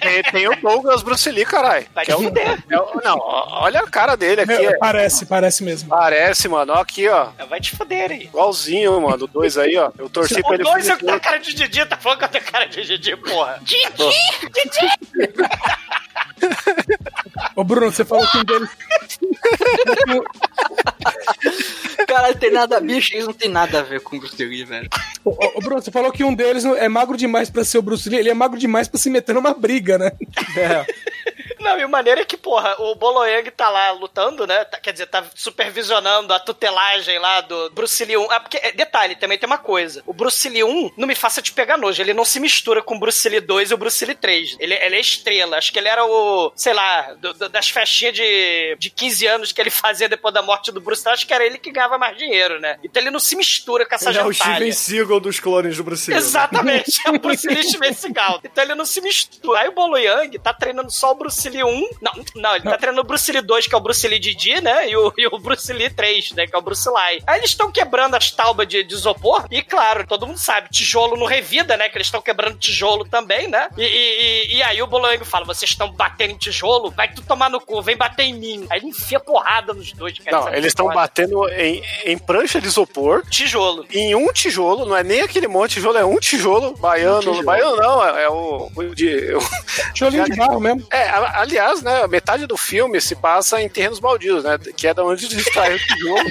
Tem, tem o Douglas Bruce Lee, caralho. Vai Que é fuder. é o- não, olha a cara dele aqui. Meu, é- parece, parece mesmo. Parece, mano. Ó, aqui, ó. Vai te fuder aí. Igualzinho, mano. O dois aí, ó. Eu torci pra O ele. dois é tem a cara de Didi, tá falando que eu tenho cara de Didi, porra. Didi! Didi! Ô, Bruno, você falou que um deles. Caralho, tem nada, bicho, isso não tem nada a ver com o Bruce Lee, velho. Ô, ô, Bruno, você falou que um deles não- é magro demais pra ser o Bruce Lee, ele é magro demais pra se meter numa briga, né? É. Não, e o maneiro é que, porra, o Boloyang tá lá lutando, né? Tá- quer dizer, tá supervisionando a tutelagem lá do Bruce Lee 1. Ah, porque, é, detalhe, também tem uma coisa. O Bruce Lee 1, não me faça te pegar nojo, ele não se mistura com o Bruce Lee 2 e o Bruce Lee 3. Ele, ele é estrela. Acho que ele era o, sei lá, do- do- das festinhas de, de 15 anos que ele fazia depois da morte do Bruce Lee. Acho que era ele que ganhava mais dinheiro, né? Então ele não se mistura com essa Ele é o. Steven Seagal dos clones do Bruce Lee. Exatamente, é o Bruce Lee Steven Seagal. Então ele não se mistura. Aí o Bolo Yang tá treinando só o Bruce Lee 1. Não, não ele tá treinando o Bruce Lee 2, que é o Bruce Lee Didi, né? E o, e o Bruce Lee 3, né? Que é o Bruce Lee. Aí eles estão quebrando as taubas de, de isopor. E claro, todo mundo sabe, tijolo não revida, né? Que eles estão quebrando tijolo também, né? E, e- e- e aí o Bolo Yang fala: vocês estão batendo em tijolo? Vai tu tomar no cu, vem bater em mim. Aí ele enfia porrada nos dois, cara. Não, eles estão batendo em, em prancha de isopor. Tijolo. Em um tijolo, não é nem aquele monte de tijolo, é um tijolo baiano. tijolo. Baiano não, é, é o. o de, o- Tijolinho de barro mesmo. É, a- aliás, né, metade do filme se passa em terrenos baldios, né? Que é da onde eles extraem o tijolo.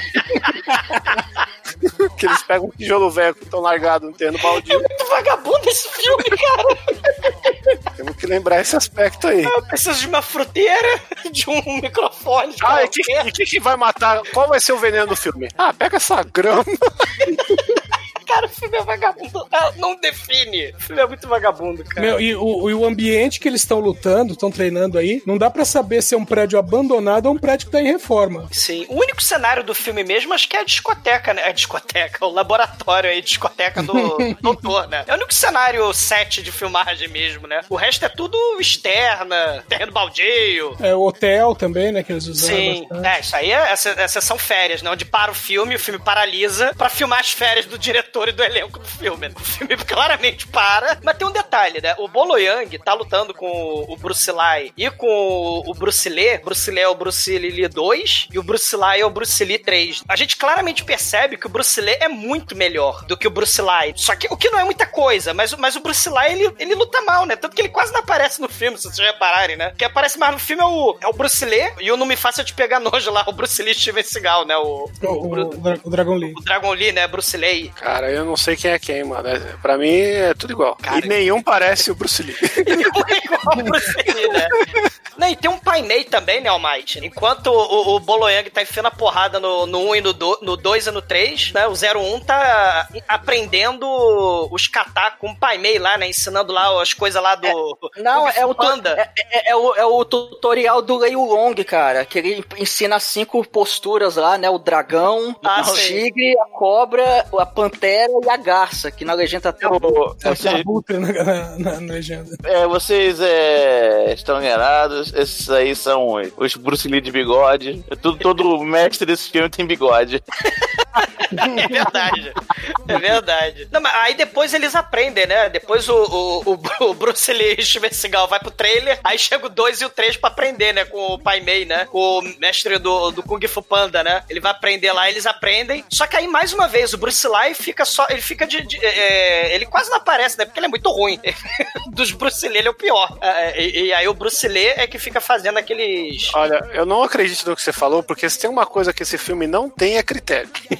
que eles pegam um tijolo velho que estão largado no terreno baldio. Muito vagabundo esse filme, cara. Temos que lembrar esse aspecto aí. Eu preciso de uma fruteira, de um microfone. de Ah, e o que, que, que vai matar? Qual vai ser o veneno do filme? Ah, pega essa grama. Cara, o filme é vagabundo. Não define. O filme é muito vagabundo, cara. Meu, e o, e o ambiente que eles estão lutando, estão treinando aí, não dá pra saber se é um prédio abandonado ou um prédio que tá em reforma. Sim. O único cenário do filme mesmo, acho que é a discoteca, né? A discoteca, o laboratório aí, discoteca do doutor, né? É o único cenário set de filmagem mesmo, né? O resto é tudo externa, terreno baldio. É o hotel também, né, que eles usaram Sim, bastante. é, isso aí é, essa, essa são férias, né? Onde para o filme, o filme paralisa pra filmar as férias do diretor e do elenco do filme. O filme claramente para. Mas tem um detalhe, né? O Bolo Yang tá lutando com o Bruce Lee e com o Bruce Lee. Bruce Lee é o Bruce Lee 2 e o Bruce Lee é o Bruce Lee 3. A gente claramente percebe que o Bruce Lee é muito melhor do que o Bruce Lee. Só que o que não é muita coisa, mas, o- mas o Bruce Lee, ele, ele luta mal, né? Tanto que ele quase não aparece no filme, se vocês repararem, né? O que aparece mais no filme é o, é o Bruce Lee e o Não Me Faça Te Pegar Nojo lá, o Bruce Lee Steven Seagal, né? O, O, o, o o Dragon Lee. o Dragon Lee, né? Bruce Lee. Cara, cara, eu não sei quem é quem, mano. É- Pra mim é tudo igual. E nenhum parece o Bruce Lee. igual o Bruce Lee, né? Não, e tem um Pai Mei também, né, Almighty? Enquanto o, o Boloyang tá enfiando a porrada no, no 1 e no 2 no dois e no 3, né? O 01 tá aprendendo os kata com o Pai Mei lá, né? Ensinando lá as coisas lá do. Não, do é o, tu- Panda. é, é- é o, é o tutorial do Lei Long, cara. Que ele ensina cinco posturas lá, né? O dragão, Ah, o sei. tigre, a cobra, a pantera e a garça. Que na legenda tá. É o Você- abutre na, na- na- na legenda. É, vocês é, estão enganados. Esses aí são os- Bruce Lee de bigode. É Tudo, todo mestre desse filme tem bigode. É verdade. É verdade. Não, mas aí depois eles aprendem, né? Depois o, o, o, o Bruce Lee Seagal vai pro trailer, aí chega o 2 e o 3 pra aprender, né? Com o Pai Mei, né? Com o mestre do, do Kung Fu Panda, né? Ele vai aprender lá, eles aprendem. Só que aí, mais uma vez, o Bruce Lee fica só. Ele fica de. de- é, ele quase não aparece, né? Porque ele é muito ruim. Dos Bruce Lee, ele é o pior. É, e, e aí o Bruce Lee é que fica fazendo aqueles. Olha, eu não acredito no que você falou, porque se tem uma coisa que esse filme não tem é critério.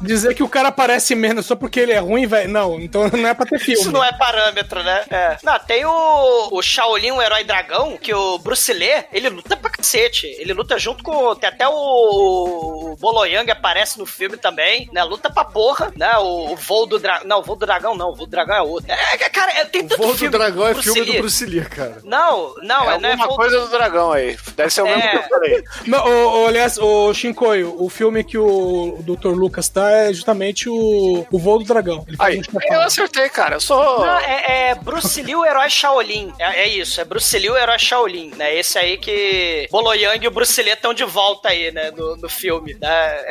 Dizer que o cara aparece menos só porque ele é ruim, velho. Não, então não é pra ter filme. Isso não é parâmetro, né? É. Não, tem o, o Shaolin, o herói dragão, que o Bruce Lee, ele luta pra cacete. Ele luta junto com. Tem até o, o Boloyang aparece no filme também, né? Luta pra porra, né? O, o voo do dragão. Não, o voo do dragão não. O voo do dragão é outro. É, é, cara, é, tem tanto Voo do Dragão é Bruce filme do Lee. Bruce Lee, cara. Não, não, é é, não é alguma voo- coisa do dragão aí. Deve ser o mesmo É. que eu falei. Não, o, o, aliás, o Shinkoio, o filme que o, o Dr. Lucas tá é justamente o, o Voo do Dragão. Aí, um eu acertei, cara. Eu sou. Não, é, é Bruce Lee, o herói Shaolin. É, é isso, é Bruce Lee, o herói Shaolin, né? Esse aí que Boloyang e o Bruce Lee estão de volta aí, né? No, no filme. né?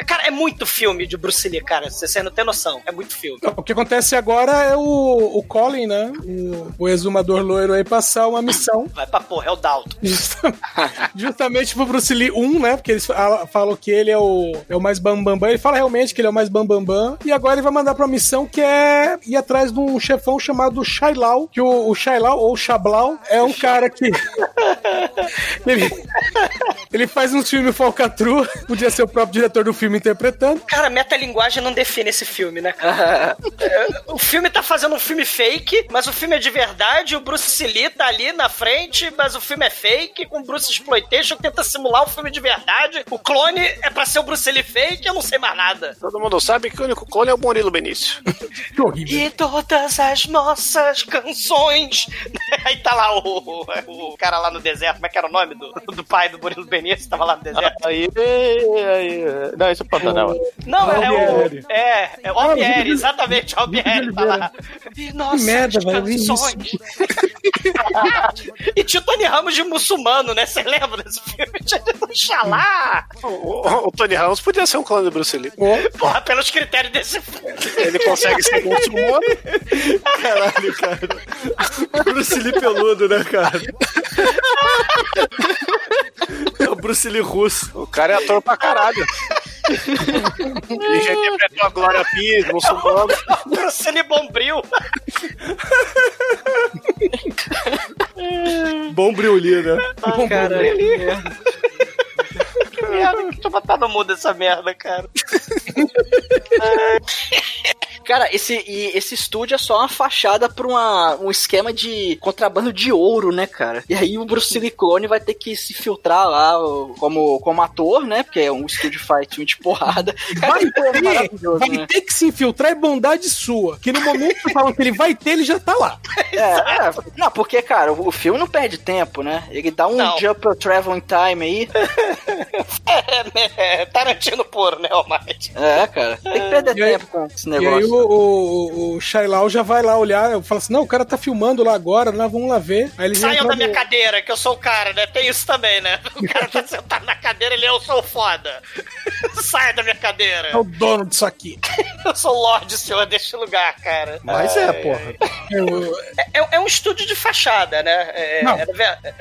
Cara, é muito filme de Bruce Lee, cara. Você não tem noção. É muito filme. O que acontece agora é o, o Colin, né? O, o exumador loiro aí passar uma missão. Vai pra porra, é o Dalton. Justa- Justamente pro Bruce Lee 1, né? Porque eles fala- falam que ele é o, é o mais bambambam. Bam, Bam. Ele fala realmente que ele é o mais bambambam. Bam, Bam, e agora ele vai mandar pra uma missão que é ir atrás de um chefão chamado Shailau. Que o, o Shailau, ou Shablau, é um cara que. ele, ele faz uns filmes falcatrua. Podia ser o próprio diretor do filme interpretando. Cara, metalinguagem não define esse filme, né? cara? É, o filme tá fazendo um filme fake, mas o filme é de verdade. O Bruce Lee tá ali na frente, mas o filme é fake. Com o Bruce Exploitation tenta simular o filme de verdade. O clone é pra ser o Bruce Lee fake, eu não sei mais nada. Todo mundo sabe que o único clone é o Murilo Benício. Que horrível. E todas as nossas canções. Aí tá lá o, o cara lá no deserto. Como é que era o nome do, do pai do Murilo Benício? Tava lá no deserto. Aí, aí, não, isso é Pantanal. Não, é Albieri. o. É, é o Albieri, exatamente, o Albieri tá lá. E nossas merda, velho, isso. canções. E tinha o Tony Ramos de muçulmano, né? Você lembra desse filme? Tinha de Xalá! O, o- o Tony Ramos podia ser um clone do Bruce Lee. Porra, pelos critérios desse filme. Ele consegue ser muçulmano. Caralho, cara. Bruce Lee peludo, né, cara? É o Bruce Lee russo. O cara é ator pra caralho. Ele já interpretou a Glória Pires, muçulmano. Bruce Lee Bombril. Bom Briuli, né? Cara, que merda, deixa eu botar no mudo essa merda, cara. Cara, esse, e esse estúdio é só uma fachada pra uma, um esquema de contrabando de ouro, né, cara? E aí o Bruce vai ter que se filtrar lá como, como ator, né? Porque é um estúdio faz filme de porrada. Cara, Vai que coisa ter, maravilhosa, vai né? ter que se infiltrar é bondade sua. Que no momento que falam que ele vai ter, ele já tá lá. É, é, não, porque, cara, o, o filme não perde tempo, né? Ele dá um Não. jump travel in time aí. É, é, Tarantino puro, né, Almighty? É, cara. Tem que perder aí- tempo com esse E aí negócio. O, o, o Shailau já vai lá olhar, fala assim: não, o cara tá filmando lá agora, lá, vamos lá ver. Aí ele Saiam da minha no- cadeira, que eu sou o cara, né? Tem isso também, né? O cara tá sentado na cadeira, ele eu sou o foda. Saia da minha cadeira. É o dono disso aqui. Eu sou o Lorde, senhor, deste lugar, cara. Mas é, porra. Eu- É, é um estúdio de fachada, né? É, Não. é, é,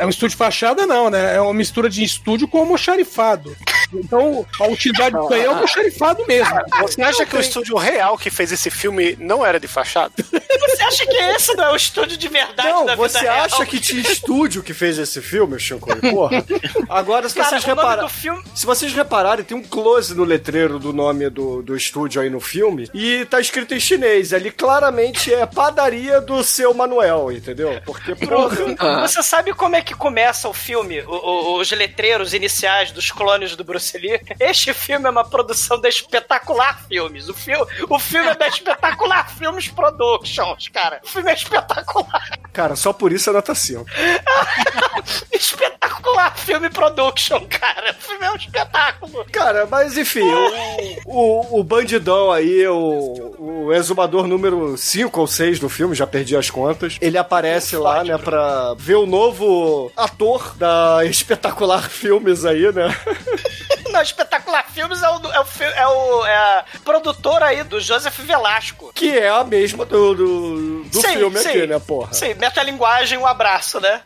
É um estúdio fachada, não, né? É uma mistura de estúdio com almoxarifado. Então, a utilidade disso aí é almoxarifado mesmo. Você acha que o estúdio real que fez esse filme não era de fachada? Você acha que esse não é o estúdio de verdade Não, da você real? acha que tinha estúdio que fez esse filme, Chico? Porra. Agora, se Cara, vocês repararem. filme... Se vocês repararem, tem um close no letreiro do nome do, do estúdio aí no filme. E tá escrito em chinês. Ali claramente é padaria do seu Manuel, entendeu? Porque, porra. Você sabe como é que começa o filme? O- o- os letreiros iniciais dos clones do Bruce Lee? Este filme é uma produção da Espetacular Filmes. O, fil o filme é da Espetacular Filmes Productions, cara. O filme é espetacular. Cara, só por isso é nota 5. espetacular Filme Production, cara. O filme é um espetáculo. Cara, mas enfim, o, o, o bandidão aí, o, o exumador número 5 ou 6 do filme, já perdi as contas, ele aparece lá, né, pra ver o novo ator da espetacular filmes aí, né? Não, Espetacular Filmes é o, é o, fi- é o é a produtora aí do Joseph Velasco. Que é a mesma do, do, do Sim, filme sim. aqui, né, porra? Sim, metalinguagem, um abraço, né?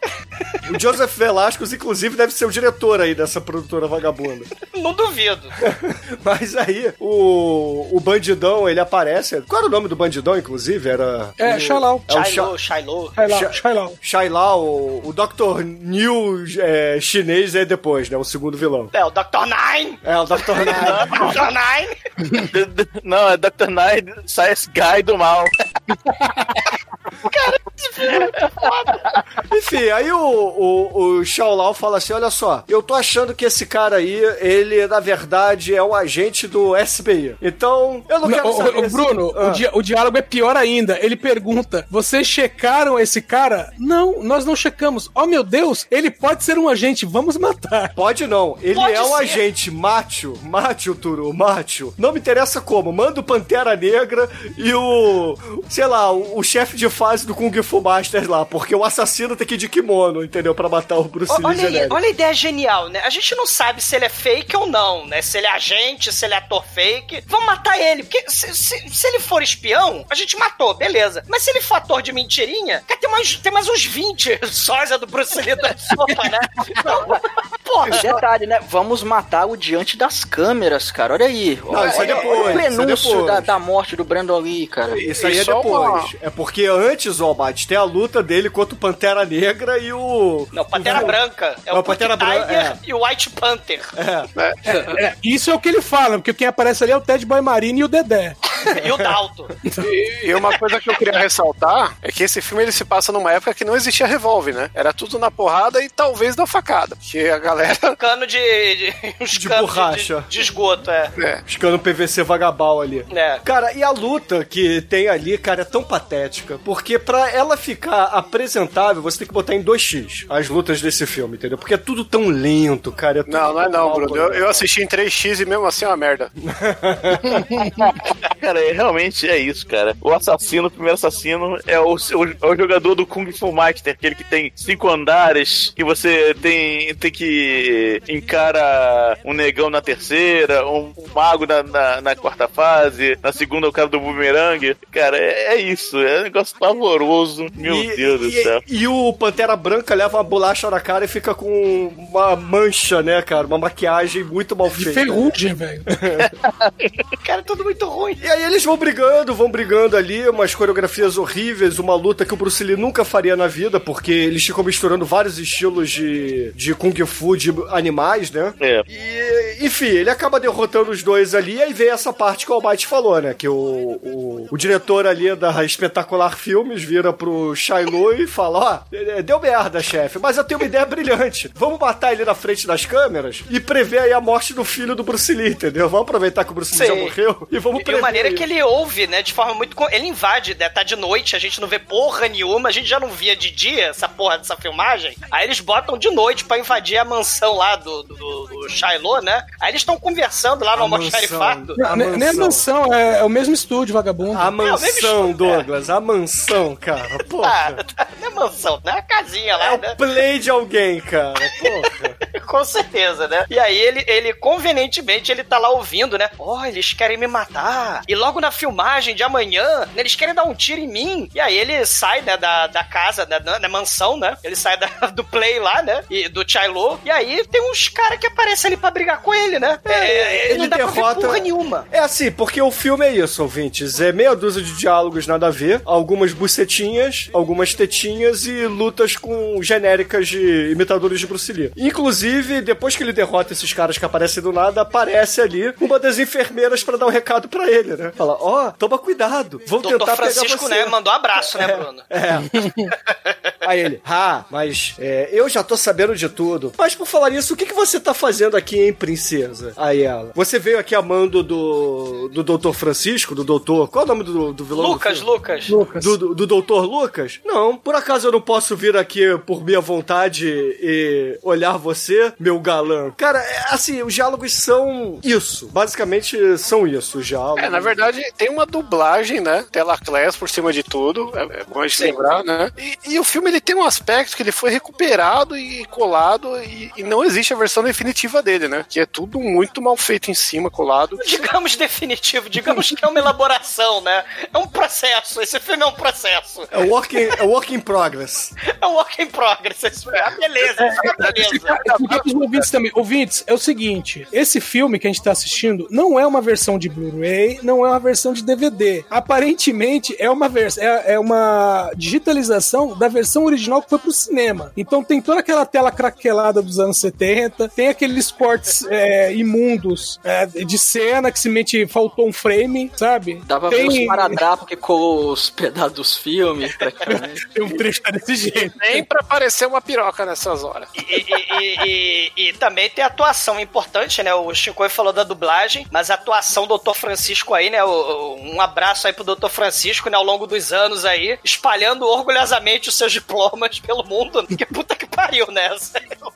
O Joseph Velasquez, inclusive, deve ser o diretor aí dessa produtora vagabunda. Não duvido. Mas aí, o, o bandidão, ele aparece. Qual era o nome do bandidão, inclusive? Era. É, o, Shailau. É o Shiloh, Sha- Shiloh. Shailau, Shailau. Shailau, o, o Dr. New é, chinês é depois, né? O segundo vilão. É, o Dr. Nine. É, o Dr. Nine. Dr. Nine. Não, é Dr. Night, Science Guy do mal. Enfim, aí o, o, o Shaolau fala assim: olha só, eu tô achando que esse cara aí, ele, na verdade, é um agente do SBI. Então, eu não, Não, quero saber. ô, se- Bruno, Ah. o, dia- o diálogo é pior ainda. Ele pergunta: Vocês checaram esse cara? Não, nós não checamos. Oh meu Deus, ele pode ser um agente, vamos matar. Pode não, ele Pode é um ser. agente macho, macho, Turu, macho. Não me interessa como, manda o Pantera Negra e o, sei lá, o, o chefe de fase do Kung Fu Masters lá, porque o assassino tem que ir de kimono, entendeu? Pra matar o Bruce Lee Olha, aí, olha a ideia genial, né? A gente não sabe se ele é fake ou não, né? Se ele é agente, se ele é ator fake. Vamos matar ele, porque se, se- se ele for espião, a gente matou, beleza. Mas se ele for ator de mentirinha, cara, tem mais, tem mais uns 20 sósia do Bruce Lee da sopa, né? Então, porra. E detalhe, né? Vamos matá-lo diante das câmeras, cara. Olha aí. Não, isso é olha, depois, olha o isso é prenúncio depois. da, da morte do Brandon Lee, cara. Isso aí E é só depois. uma- É porque antes, ó, Tem a luta dele contra o Pantera Negra e o. Não, Pantera o- Branca. É Não, o Pantera Branca, Tiger é. e o White Panther. É, isso é o que ele fala, porque quem aparece ali é o Ted Boy Marine e o Dedé. e o Dalto. E, e uma coisa que eu queria ressaltar é que esse filme ele se passa numa época que não existia revólver, né? Era tudo na porrada e talvez na facada. Porque a galera. Cano de. de, uns De borracha. De, de esgoto, é. É. Buscando PVC vagabal ali. É. Cara, e a luta que tem ali, cara, é tão patética. Porque pra ela ficar apresentável, você tem que botar em 2x as lutas desse filme, entendeu? Porque é tudo tão lento, cara. É tudo Não, não é não, Bruno. Eu, eu assisti em 3x e mesmo assim é uma merda. Cara, é, realmente é isso, cara. O assassino, o primeiro assassino, é o, o- é o jogador do Kung Fu Master, aquele que tem cinco andares, que você tem, tem que encara um negão na terceira, um, um mago na, na, na quarta fase, na segunda o cara do boomerang. Cara, é, é isso, é um negócio pavoroso. Meu E- Deus do céu. E o Pantera Branca leva uma bolacha na cara e fica com uma mancha, né, cara? Uma maquiagem muito mal De feita. ferrugem, velho. Cara, é tudo muito ruim. E aí eles vão brigando, vão brigando ali, umas coreografias horríveis, uma luta que o Bruce Lee nunca faria na vida, porque eles ficam misturando vários estilos de, de Kung Fu de animais, né? É. E, enfim, ele acaba derrotando os dois ali, e aí vem essa parte que o Almighty falou, né? Que o, o, o diretor ali da Espetacular Filmes vira pro Shiloh e fala: Ó, eh, deu merda, chefe, mas eu tenho uma ideia brilhante. Vamos matar ele na frente das câmeras e prever aí a morte do filho do Bruce Lee, entendeu? Vamos aproveitar que o Bruce Lee já Sim. morreu e vamos E prever. a maneira que ele ouve, né, de forma muito. Ele invade, né, tá de noite, a gente não vê porra nenhuma, a gente já não via de dia essa porra dessa filmagem. Aí eles botam de noite pra invadir a mansão lá do, do, do Shiloh, né? Aí eles estão conversando lá no almoxarifado. Nem a mansão, é, é o mesmo estúdio, vagabundo. A É, mansão, estúdio, Douglas, a mansão, cara. Porra. Ah, tá, não é mansão, não é a casinha lá, É o né? play de alguém, cara. Porra. Com certeza, né? E aí ele, ele convenientemente, ele tá lá ouvindo, né? Ó, eles querem me matar. E logo na filmagem de amanhã, né, eles querem dar um tiro em mim. E aí ele sai, né, da, da casa, da, da mansão, né? Ele sai da- do play lá, né? E do Chilo. E aí tem uns caras que aparecem aparece ali pra brigar com ele, né? É, ele não dá pra derrota. porra nenhuma. É assim, porque o filme é isso, ouvintes. É meia dúzia de diálogos nada a ver, algumas bucetinhas, algumas tetinhas e lutas com genéricas de imitadores de Bruce Lee. Inclusive, depois que ele derrota esses caras que aparecem do nada, aparece ali uma das enfermeiras pra dar um recado pra ele, né? Fala, ó, toma cuidado, vão Doutor tentar pegar Francisco, você. né, mandou um abraço, né, Bruno? É. Aí ele, ah, mas é, eu já tô sabendo de tudo. Mas por falar nisso, o que, que você tá fazendo aqui, hein, princesa? Aí ela, você veio aqui amando do, do doutor Francisco, do doutor... Qual é o nome do, do vilão? Lucas? Lucas. Lucas. Do, do, do doutor Lucas? Não, por acaso eu não posso vir aqui por minha vontade e olhar você, meu galã? Cara, é, assim, os diálogos são isso. Basicamente são isso, os diálogos. É, na verdade, tem uma dublagem, né? Tela class por cima de tudo. É, é bom a gente lembrar, né? E, e o filme ele tem um aspecto que ele foi recuperado e colado e, e não existe a versão definitiva dele, né? Que é tudo muito mal feito em cima, colado. Digamos definitivo, digamos que é uma elaboração, né? É um processo, esse filme é um processo. É work in, é work in progress. É um work in progress, filme. Ah, beleza, isso é uma beleza. Pros ouvintes também. Ouvintes, é o seguinte: esse filme que a gente tá assistindo não é uma versão de Blu-ray, não é uma versão de DVD. Aparentemente é uma vers é, é uma digitalização da versão original que foi pro cinema. Então tem toda aquela tela craquelada dos anos 70, tem aqueles cortes é, imundos é, de cena que se mente faltou um frame, sabe? Pra tem, ver os paradrapos que colou os pedaços dos filmes, praticamente. tem um trecho desse jeito. Nem pra aparecer uma piroca nessas horas. E, e- e- e- e também tem atuação importante, né? O Chico falou da dublagem, mas a atuação do Dr. Francisco aí, né? Um abraço aí pro Dr. Francisco, né? Ao longo dos anos aí, espalhando orgulhosamente os seus diplomas pelo mundo. Que puta que pariu, né?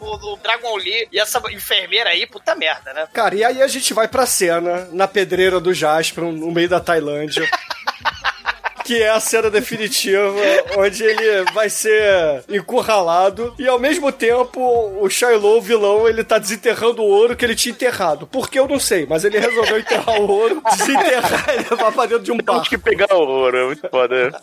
O, o Dragon Lee e essa enfermeira aí, puta merda, né? Cara, e aí a gente vai pra cena, na pedreira do Jasper, no meio da Tailândia. Que é a cena definitiva, onde ele vai ser encurralado e ao mesmo tempo o Shiloh, o vilão, ele tá desenterrando o ouro que ele tinha enterrado. Por que eu não sei, mas ele resolveu enterrar o ouro, desenterrar e levar pra dentro de um Temos barco. que pegar o ouro, é muito foda.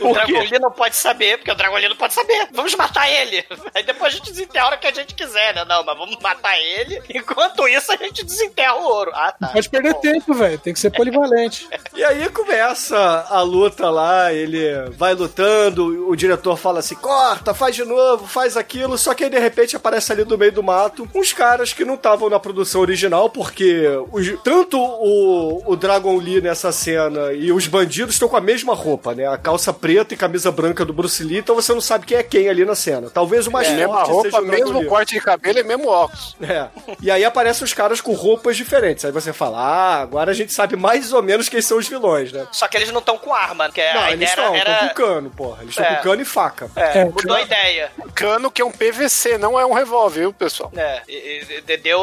O não pode saber, porque o não pode saber. Vamos matar ele. Aí depois a gente desenterra hora que a gente quiser, né? Não, mas vamos matar ele. Enquanto isso, a gente desenterra o ouro. Ah, tá. Pode perder tempo, velho. Tem que ser polivalente. E aí começa a luta lá, ele vai lutando, o diretor fala assim: corta, faz de novo, faz aquilo. Só que aí de repente aparece ali no meio do mato uns caras que não estavam na produção original, porque os- tanto o, o Dragon Lee nessa cena e os bandidos estão com a mesma roupa, né? A calça preta e camisa branca do Bruce Lee, então você não sabe quem é quem ali na cena. Talvez o mais É, forte mesma seja roupa, o Dragon mesmo Lee. corte de cabelo e mesmo óculos. É. E aí aparecem os caras com roupas diferentes. Aí você fala, ah, agora a gente sabe mais ou menos quem são os vilões, né? Só que eles não estão com arma, que Não, a eles estão, era... com cano, porra. Eles estão É. com cano e faca. É, É, mudou a ideia. Cano que é um PVC, não é um revólver, viu, pessoal? É, e- e- deu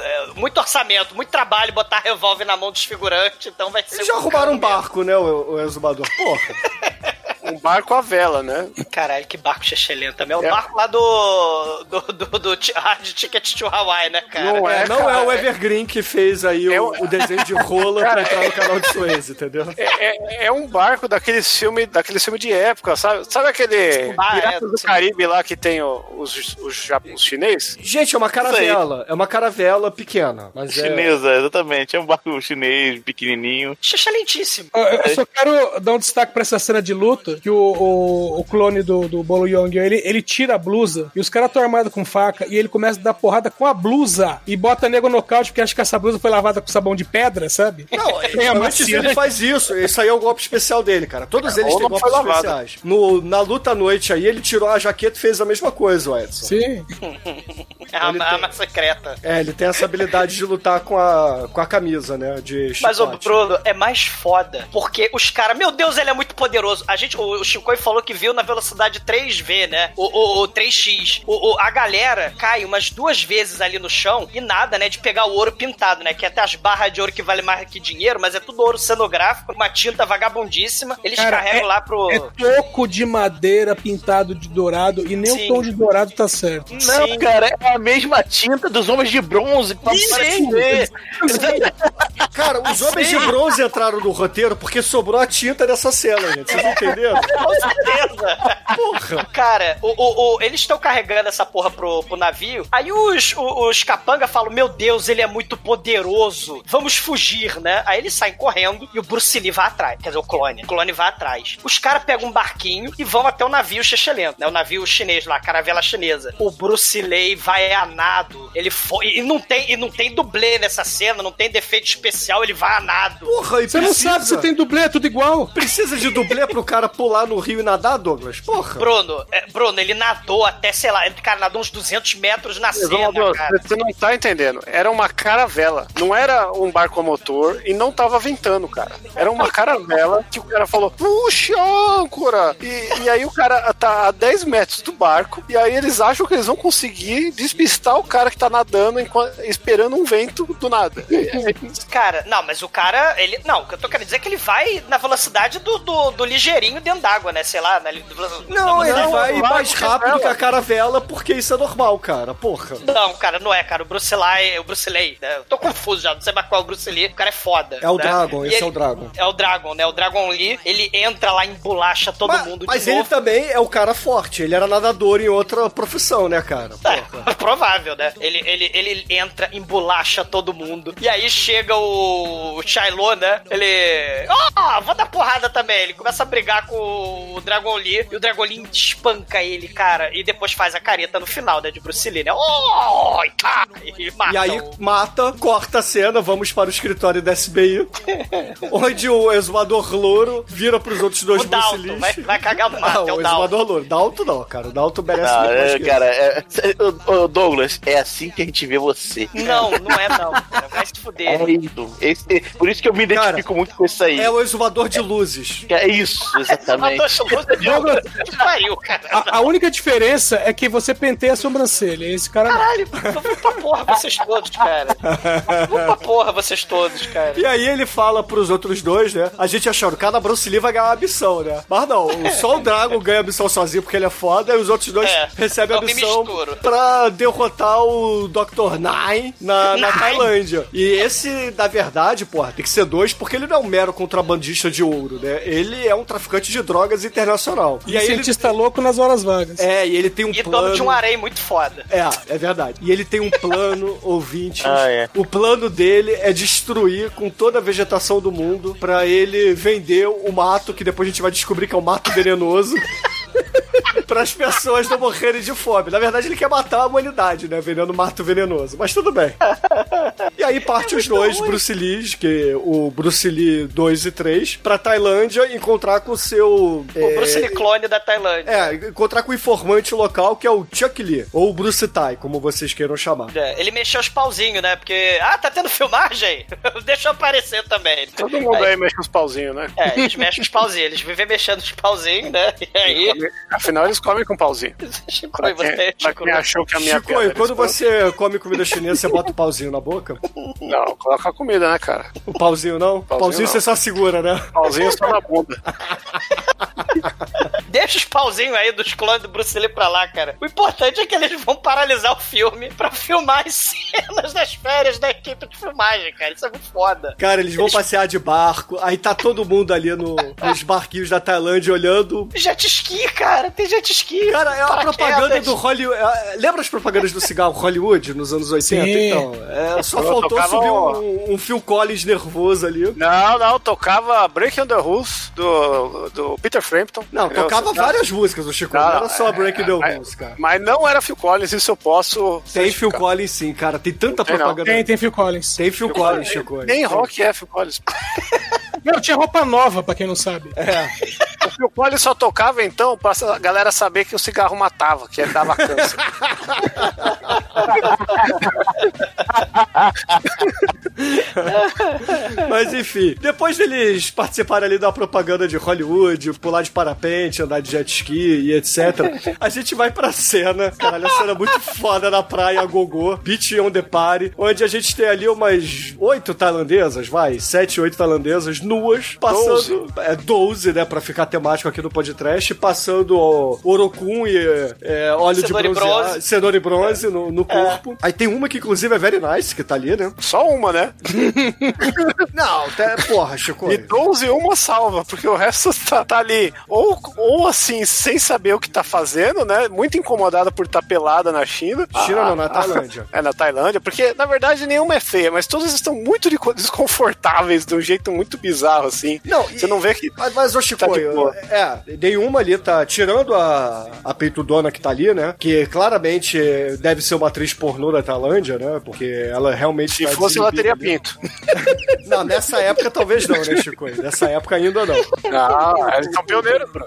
é, muito orçamento, muito trabalho botar revólver na mão dos figurantes, então vai ser. Eles já um arrumaram um barco, né, o, o exumador? Porra. Um barco à vela, né? Caralho, que barco xexelento também. É o É. barco lá do. do, do, do Hard Ticket to Hawaii, né, cara? Não É, É, não cara, é o Evergreen que fez aí É o, o- desenho de rola pra entrar no canal de Suez, entendeu? É, é- é um barco daqueles filmes daquele filme de época, sabe? Sabe aquele Ah, Piratas é, do sim. Caribe lá que tem os, os, os chineses? Gente, é uma caravela. É uma caravela pequena. Mas é... Chinesa, exatamente. É um barco chinês, pequenininho. Xexelentíssimo. Eu, eu só quero dar um destaque pra essa cena de que o, o, o clone do, do Bolo Young, ele, ele tira a blusa, e os caras estão armados com faca, e ele começa a dar porrada com a blusa, e bota nego nocaute, porque acha que essa blusa foi lavada com sabão de pedra, sabe? Não, Tem antes amaciante. ele faz isso. Isso aí é o golpe especial dele, cara. Todos eles ou têm golpes especiais. No, na luta à noite aí, ele tirou a jaqueta e fez a mesma coisa, o Edson. Sim. É a Ele arma secreta. É, ele tem essa habilidade de lutar com a, com a camisa, né? De Mas o chicote. Bruno é mais foda, porque os caras, meu Deus, ele é muito poderoso. A gente, o, o Chico falou que viu na velocidade 3V, né? O, o, o 3X. O, o- a galera cai umas duas vezes ali no chão e nada, né? De pegar o ouro pintado, né? Que é até as barras de ouro que vale mais que dinheiro, mas é tudo ouro cenográfico, uma tinta vagabundíssima. Eles Cara, carregam é- lá pro. É toco de madeira pintado de dourado, e nem Sim. o tom de dourado tá certo. Não, Sim. cara, é a mesma tinta dos homens de bronze. Pra Sim. Cara, os homens de bronze entraram no roteiro porque sobrou a tinta dessa cena, gente. Vocês entenderam? Com certeza. Porra! Cara, o, o- o- eles estão carregando essa porra pro, pro navio. Aí os, o- os capanga falam: Meu Deus, ele é muito poderoso. Vamos fugir, né? Aí eles saem correndo e o Bruce Lee vai atrás. Quer dizer, o clone. O clone vai atrás. Os caras pegam um barquinho e vão até o navio chechelento, né? O navio chinês lá, a caravela chinesa. O Bruce Lee vai a nado. Ele foi. E não tem, e não tem dublê nessa cena, não tem defeito especial, ele vai a nado. Porra, e Você não precisa- sabe se tem dublê, é tudo igual. Precisa de dublê pro cara pular no rio e nadar, Douglas? Porra! Bruno, é, Bruno, ele nadou até, sei lá, ele, cara, nadou uns 200 metros na cena, você não tá entendendo. Era uma caravela. Não era um barco a motor e não tava ventando, cara. Era uma caravela que o cara falou, puxa âncora! E, e aí o cara tá a 10 metros do barco e aí eles acham que eles vão conseguir despistar o cara que tá nadando enquanto- esperando um vento do nada. Cara, não, mas o cara, ele. Não, o que eu tô querendo dizer é que ele vai na velocidade do, do, do ligeirinho dentro d'água, né? Sei lá, na, Não, ele vai mais não, rápido que a caravela, porque isso é normal, cara. Porra. Não, cara, não é, cara. O Bruce Lee, o Bruce Lee, né? Eu tô confuso já, não sei mais qual é o Bruce Lee. O cara é foda. É o né? Dragon, E esse ele- é o Dragon. É o Dragon, né? O Dragon Lee, ele entra lá, embolacha todo mundo Mas de ele novo. também é o cara forte. Ele era nadador em outra profissão, né, cara? É, provável, né? Ele, ele, ele entra, embolacha todo mundo. E aí chega o Shiloh, né? Ele. Ó, vou dar porrada também. Ele começa a brigar com o Dragon Lee. E o Dragon Lee espanca ele, cara. E depois faz a careta no final, né? De Bruce Lee, né? Oh, e, tá, e mata E aí o- mata, corta a cena, vamos para o escritório da SBI, onde o exumador louro vira pros outros dois O Bruce Lees. vai, vai cagar no mato, Ah, é o o exumador louro. Dalton não, cara. O Dalton merece muito mais é, cara, é, ô, Douglas, é assim que a gente vê você. Não, não é não. cara. Vai se fuder. É isso. Esse- por isso que eu me identifico muito com isso aí. É o exumador de luzes. É isso, exatamente. Douglas, que pariu, cara. A, a única diferença é que você penteia a sobrancelha. Esse cara. Caralho, pra porra vocês todos, cara. Vamos pra porra vocês todos, cara. E aí ele fala pros outros dois, né? A gente achando, cada Bruce Lee vai ganhar uma missão, né? Mas não, só o Dragon ganha a missão sozinho porque ele é foda, e os outros dois É, recebem a me missão pra derrotar o Dr. Nine na, na Nine? Tailândia. E esse, na verdade, porra, tem que ser dois porque ele não é um mero contrabandista de ouro, né? Ele é um traficante de drogas internacional. E aí cientista louco nas horas vagas. É, e ele tem um E plano... dono de um harém muito foda. É, é verdade. E ele tem um plano, ouvintes. Ah, é. O plano dele é destruir com toda a vegetação do mundo pra ele vender o mato, que depois a gente vai descobrir que é um mato venenoso. para as pessoas não morrerem de fome. Na verdade, ele quer matar a humanidade, né? Vendendo mato venenoso. Mas tudo bem. E aí parte os dois, Bruce Lee, que o Bruce Lee 2 e 3, pra Tailândia encontrar com o seu. O Bruce Lee clone da Tailândia. É, encontrar com o informante local, que é o Chuck Lee, ou o Bruce Tai, como vocês queiram chamar. É, ele mexeu os pauzinhos, né? Porque, ah, tá tendo filmagem? Deixa eu aparecer também. Todo mundo aí mexe os pauzinhos, né? É, eles mexem os pauzinhos, eles vivem mexendo os pauzinhos, né? E aí. Afinal, eles comem com pauzinho. Chico, Pra você, quem, pra Chico, quem achou que a minha Chico, quando você come comida chinesa, você bota o pauzinho na boca? Não, coloca a comida, né, cara? O pauzinho não? O pauzinho não. você só segura, né? Pauzinho só na bunda. Deixa os pauzinhos aí dos clones do Bruce Lee pra lá, cara. O importante é que eles vão paralisar o filme pra filmar as cenas das férias da equipe de filmagem, cara. Isso é muito foda. Cara, eles vão passear de barco, aí tá todo mundo ali no, nos barquinhos da Tailândia olhando. Jet ski, cara. Tem jet ski. Cara, é uma Paraquedas. propaganda do Hollywood. é, Lembra as propagandas do cigarro Hollywood nos anos 80? Sim. Então, é, só Eu faltou tocava subir um- um, um Phil Collins nervoso ali. Não, não, tocava Breaking the Rules do, do Peter Frampton. Não, Eu- tocava várias músicas do Chico, não, Não, era só é, Breaking the é, Rules, cara. Mas não era Phil Collins, isso eu posso. Tem Phil. Collins sim, cara. Tem tanta Tem não. propaganda. Tem, tem Phil Collins. Tem Phil Collins, Chico. Nem Tem. rock é Phil Collins. Não, tinha roupa nova, pra quem não sabe. É. O Phil Collins só tocava então pra a galera saber que o cigarro matava, que dava câncer. Mas enfim, depois deles participarem ali da propaganda de Hollywood, pular de parapente, andar de jet ski e etc., a gente vai pra cena, caralho, a cena muito foda na praia Gogô, Beach on the Party, onde a gente tem ali umas oito tailandesas, vai, sete, oito tailandesas, nuas, passando. É 12, né? Pra ficar temático aqui no podcast, passando ó, Orokun e é, óleo Cenoura de bronze, bronze. cenoura e bronze no, no corpo. Aí tem uma que, inclusive, é very nice, que tá ali, né? Só uma, né? Não, até, porra, Chico. E 12 uma salva, porque o resto tá, tá ali. Ou, ou assim, sem saber o que tá fazendo, né? Muito incomodada por estar pelada na China. China não, na Ah, Tailândia. É, na Tailândia, porque na verdade nenhuma é feia, mas todas estão muito de- desconfortáveis, de um jeito muito bizarro, assim. Não, Você não vê que. Mas, mas ô Chico, Tá é, nenhuma ali tá tirando a, a peitudona que tá ali, né? Que claramente deve ser uma atriz pornô da Tailândia, né? Porque ela realmente. Se tá fosse, ela teria pinto. Não, nessa época talvez não, né, Chico? Nessa época ainda não. Não, eles são pioneiros, bro.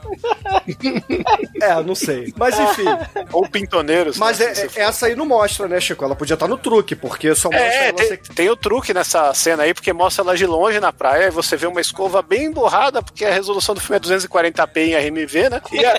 É, não sei. Mas enfim. Ou pintoneiros. Mas né, é- é- essa aí não mostra, né, Chico? Ela podia estar no truque, porque só mostra É, tem, ser- tem o truque nessa cena aí, porque mostra ela de longe na praia e você vê uma escova bem borrada, porque a resolução do filme é 240p em RMV, né? E, a-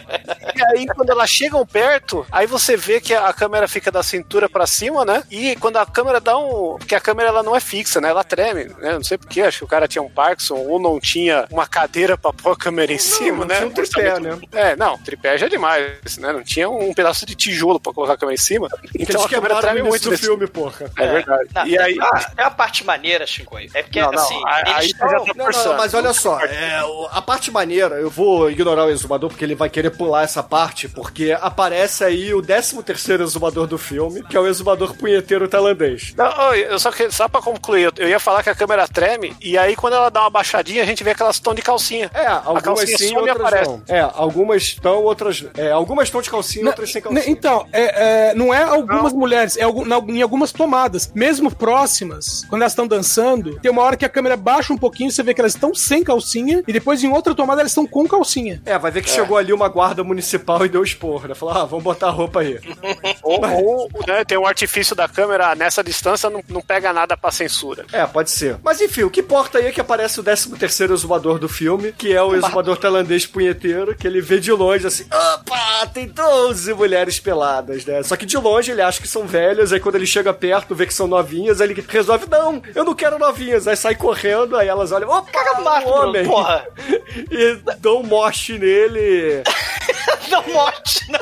aí, quando elas chegam perto, aí você vê que a câmera fica da cintura pra cima, né? E quando a câmera dá um. Porque a câmera ela não é fixa, né? Ela treme, né? Não sei porquê, acho que o cara tinha um Parkinson ou não tinha uma cadeira pra pôr a câmera em cima, não né? tinha um tripé, né? É, não, tripé já é demais, né? Não tinha um pedaço de tijolo pra colocar a câmera em cima. Então a câmera treme muito nesse filme, porra. É verdade. Não, E aí. é, é a parte maneira, Chico. É porque, Não, não, assim, aí- eles aí estão... já tá Não, não, mas olha só, é, a parte maneira, eu vou ignorar o exumador porque ele vai querer pular essa parte, porque aparece aí o 13 terceiro exumador do filme, que é o exumador punheteiro tailandês. Não, eu só, que, só pra concluir, eu, ia falar que a câmera treme, e aí quando ela dá uma baixadinha, a gente vê que elas estão de calcinha. É, algumas sim, e outras aparece. não. É, algumas estão, outras... É, algumas estão de calcinha, outras sem calcinha. Então, é, é, não é algumas mulheres, é em algumas tomadas, mesmo próximas, quando elas estão dançando, tem uma hora que a câmera baixa um pouquinho, você vê que elas estão sem calcinha, e depois em outra tomada elas estão com calcinha. É, vai ver que chegou ali uma guarda municipal e deu esporro, né? Falou, ah, vamos botar a roupa aí. Ou, ou, né, tem um artifício da câmera nessa distância, não, não pega nada pra censura. É, pode ser. Mas enfim, o que importa aí é que aparece o 13 terceiro exumador do filme, que é o exumador tailandês punheteiro, que ele vê de longe assim, opa, tem 12 mulheres peladas, né? Só que de longe ele acha que são velhas, aí quando ele chega perto, vê que são novinhas, aí ele resolve, não, eu não quero novinhas. Aí sai correndo, aí elas olham, opa, Caga mato, um homem. porra. E dão um moche nele. Um monte no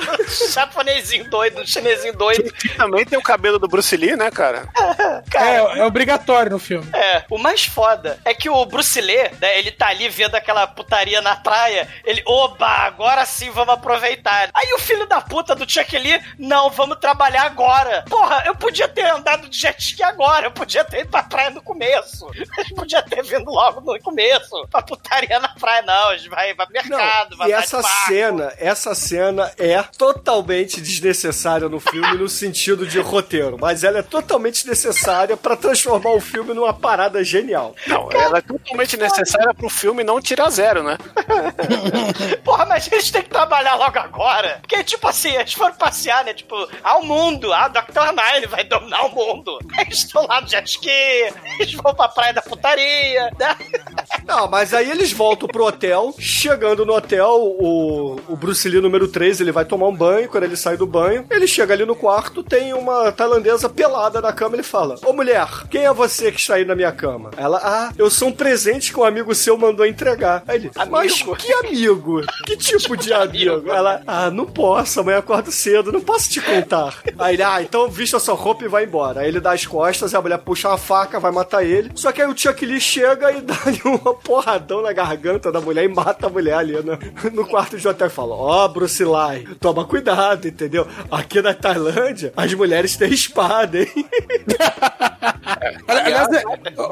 japonesinho doido, chinesinho doido. E também tem o cabelo do Bruce Lee, né, cara? É, é obrigatório no filme. É, o mais foda é que o Bruce Lee, né, ele tá ali vendo aquela putaria na praia, ele, oba, agora sim vamos aproveitar. Aí o filho da puta do Chuck Lee, não, vamos trabalhar agora. Porra, eu podia ter andado de jet ski agora, eu podia ter ido pra praia no começo. Eu podia ter vindo logo no começo pra putaria na praia, não, a gente vai, vai pro mercado, vai e essa cena, essa cena é totalmente desnecessária no filme no sentido de roteiro, mas ela é totalmente necessária pra transformar o filme numa parada genial. Não, ela é totalmente necessária pro filme não tirar zero, né? Porra, mas eles têm que trabalhar logo agora. Porque, tipo assim, eles foram passear, né? Tipo, ao mundo. A Dr. Nine vai dominar o mundo. Eles estão lá no jet ski, eles vão pra praia da putaria, né? Não, mas aí eles voltam pro hotel. Chegando no hotel, o, o Bruce Lee número 3, ele vai tomar um banho. Quando ele sai do banho, ele chega ali no quarto, tem uma tailandesa pelada na cama. Ele fala: Ô mulher, quem é você que está aí na minha cama? Ela, ah, eu sou um presente que um amigo seu mandou entregar. Aí ele, mas Amigo? que amigo? Que tipo de amigo? Ela, ah, não posso, amanhã acordo cedo, não posso te contar. Aí ele, ah, então vista sua roupa e vai embora. Aí ele dá as costas, a mulher puxa uma faca, vai matar ele. Só que aí o Chuck Lee chega e dá-lhe uma porradão na garganta da mulher e mata a mulher ali no, no quarto de hotel e fala: Ó, Bruce Lee, toma cuidado, entendeu? Aqui na Tailândia, as mulheres têm espada, hein? Aliás é,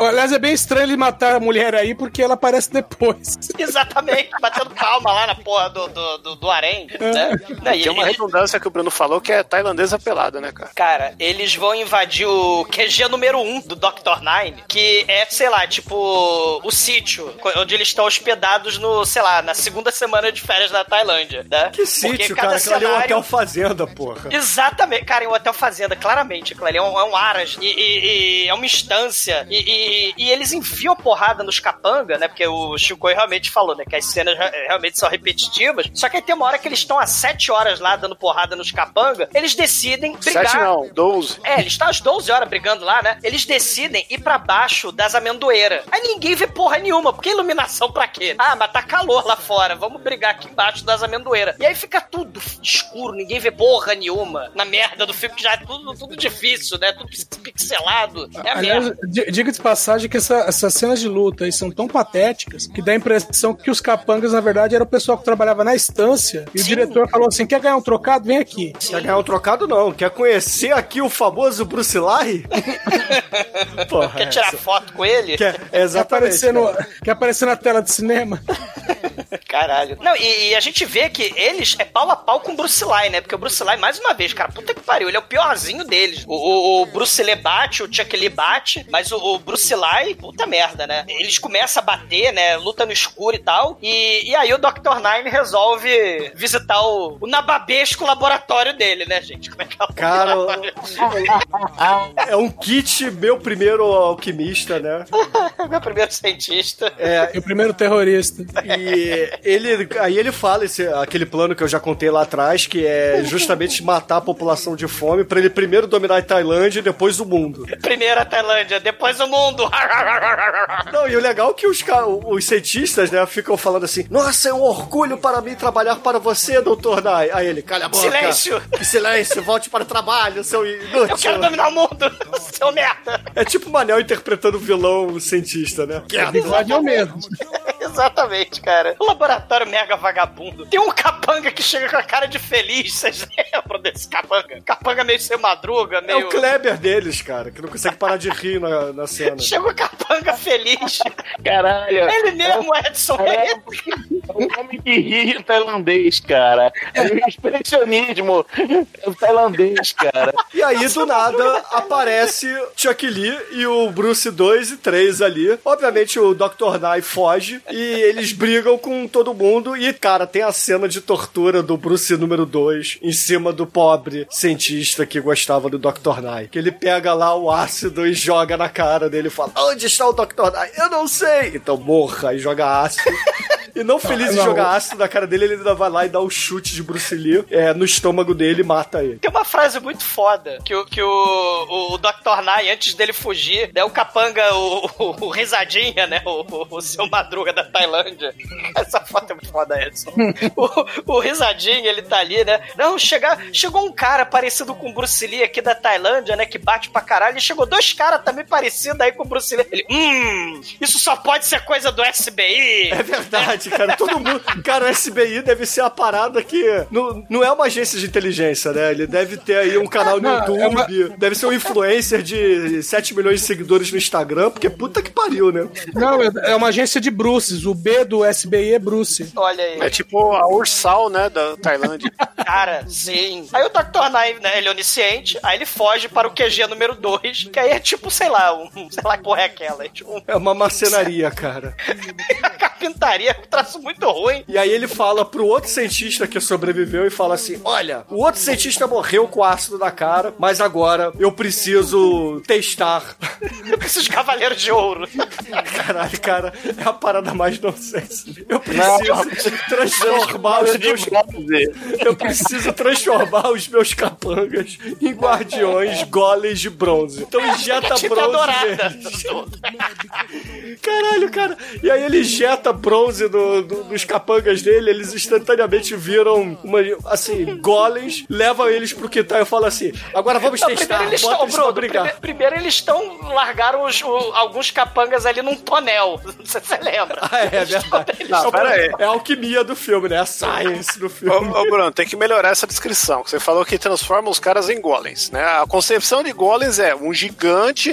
aliás, é bem estranho ele matar a mulher aí, porque ela aparece depois. Exatamente, batendo palma lá na porra do, do, do, do harém, né? Não, e Tem uma redundância que o Bruno falou que é tailandesa pelada, né, cara? Cara, eles vão invadir o QG número 1 do Dr. Nine, que é, sei lá, tipo, o sítio, onde eles estão hospedados no, sei lá, na segunda semana de férias da Tailândia, né? Que sítio, cara, aquilo ali é um hotel fazenda, porra. Exatamente, cara, em um hotel fazenda, claramente. Aquilo ali é um, é um aras. E, e- e é uma instância. E, e- e eles enfiam porrada nos capanga, né? Porque o Chico realmente falou, né? Que as cenas re- realmente são repetitivas. Só que aí tem uma hora que eles estão há sete horas lá dando porrada nos capanga. Eles decidem brigar. Sete não, doze. É, eles estão às 12 horas brigando lá, né? Eles decidem ir pra baixo das amendoeiras. Aí ninguém vê porra nenhuma, porque iluminação pra quê? Ah, mas tá calor lá fora, vamos brigar aqui embaixo das amendoeiras. E aí fica tudo escuro, ninguém vê porra nenhuma. Na merda do filme, que já é tudo, tudo difícil, né? Tudo pixelado. É a Aliás, diga de passagem que essa- essas cenas de luta aí são tão patéticas que dá a impressão que os capangas, na verdade, era o pessoal que trabalhava na estância e o diretor falou assim: quer ganhar um trocado? Vem aqui. Quer ganhar um trocado, não. Quer conhecer aqui o famoso Bruce Lai? Porra, Quer tirar essa- foto com ele? Quer, Quer exatamente. aparecer, no, quer aparecer na tela de cinema? Caralho. Não, e, e a gente vê que eles é pau a pau com o Bruce Lee, né? Porque o Bruce Lee, mais uma vez, cara, puta que pariu, ele é o piorzinho deles. O, o- o Bruce Lee bate, o Chuck Lee bate, mas o, o Bruce Lee, puta merda, né? Eles começam a bater, né? Luta no escuro e tal. E, e aí o Dr. Nine resolve visitar o, o nababesco laboratório dele, né, gente? Como é que é o Cara, é um kit meu primeiro alquimista, né? Meu primeiro cientista. É, E o primeiro terrorista. E ele, aí ele fala esse, aquele plano que eu já contei lá atrás, que é justamente matar a população de fome pra ele primeiro dominar a Tailândia e depois o mundo. Primeiro a Tailândia, depois o mundo. Não, e o legal é que os, os cientistas, né, ficam falando assim: Nossa, é um orgulho para mim trabalhar para você, doutor Nai. Aí ele, calha a boca. Silêncio. Silêncio, volte para o trabalho, seu Eu inútil. quero dominar o mundo, seu merda. É tipo o Manel interpretando o vilão cientista, né? O bigode é o mesmo. Exatamente, cara. O laboratório mega vagabundo. Tem um capanga que chega com a cara de feliz. Vocês lembram desse capanga? Capanga meio sem madruga, É meio. o Kleber deles, cara, que não consegue parar de rir na, na cena. Chega o capanga feliz. Caralho. Ele mesmo, Edson. É, ele. um homem que ri tailandês, cara. É o expressionismo tailandês, cara. E aí, do nada, aparece Chuck Lee e o Bruce 2 e 3 ali. Obviamente, o Dr. Nye foge e eles brigam com todo mundo. E, cara, tem a cena de tortura do Bruce número 2 em cima do pobre cientista que gostava do Dr. Nye. Que ele pega lá o ácido e joga na cara dele e fala: Onde está o Dr. Nye? Eu não sei. Então morra e joga ácido. E não feliz em Não. jogar ácido na cara dele, ele ainda vai lá e dá um chute de Bruce Lee é, no estômago dele e mata ele. Tem uma frase muito foda que, o- que o, o, o Dr. Nai, antes dele fugir, né, o capanga, o, o, o risadinha, né? O, o, seu madruga da Tailândia. Essa foto é muito foda, Edson. o, o risadinha, ele tá ali, né? Não, chega, chegou um cara parecido com o Bruce Lee aqui da Tailândia, né? Que bate pra caralho. E chegou dois caras também parecidos aí com o Bruce Lee. Ele, hum, isso só pode ser coisa do SBI. É verdade, cara. Todo mundo. Cara, o SBI deve ser a parada que. Não, não é uma agência de inteligência, né? Ele deve ter aí um canal no YouTube. é uma- Deve ser um influencer de 7 milhões de seguidores no Instagram, porque puta que pariu, né? Não, é é uma agência de Bruces. O B do SBI é Bruce. Olha aí. É tipo a Ursal, né, da Tailândia. Cara, sim. Aí o Dr. Knife, né, ele é onisciente, aí ele foge para o QG número 2, que aí é tipo, sei lá, um, sei lá que porra é aquela, é tipo um- É uma marcenaria, cara. uma carpintaria, um traço muito ruim. E aí ele fala pro outro cientista que sobreviveu e fala assim: Olha, o outro cientista morreu com ácido na cara, mas agora eu preciso testar. Eu preciso de cavaleiros de ouro. Caralho, cara, é a parada mais nonsense. Eu preciso transformar os meus Eu preciso transformar os meus capangas em guardiões golems de bronze. Então injeta Tinta bronze. Caralho, cara. E aí ele injeta bronze no- no- nos capangas dele, eles instantaneamente viram uma, assim, golems, levam eles pro quintal e falam assim: agora vamos Não, testar, primeiro eles estão, eles Bruno, brigar. prime- primeiro eles estão, largaram os- o- alguns capangas ali num tonel. Não sei se você lembra. Ah, é, é verdade. Não, pera aí. É a alquimia do filme, né? A science do Ô, filme. ô, Bruno, tem que melhorar essa descrição. que Você falou que transforma os caras em golems, né? A concepção de golems é um gigante,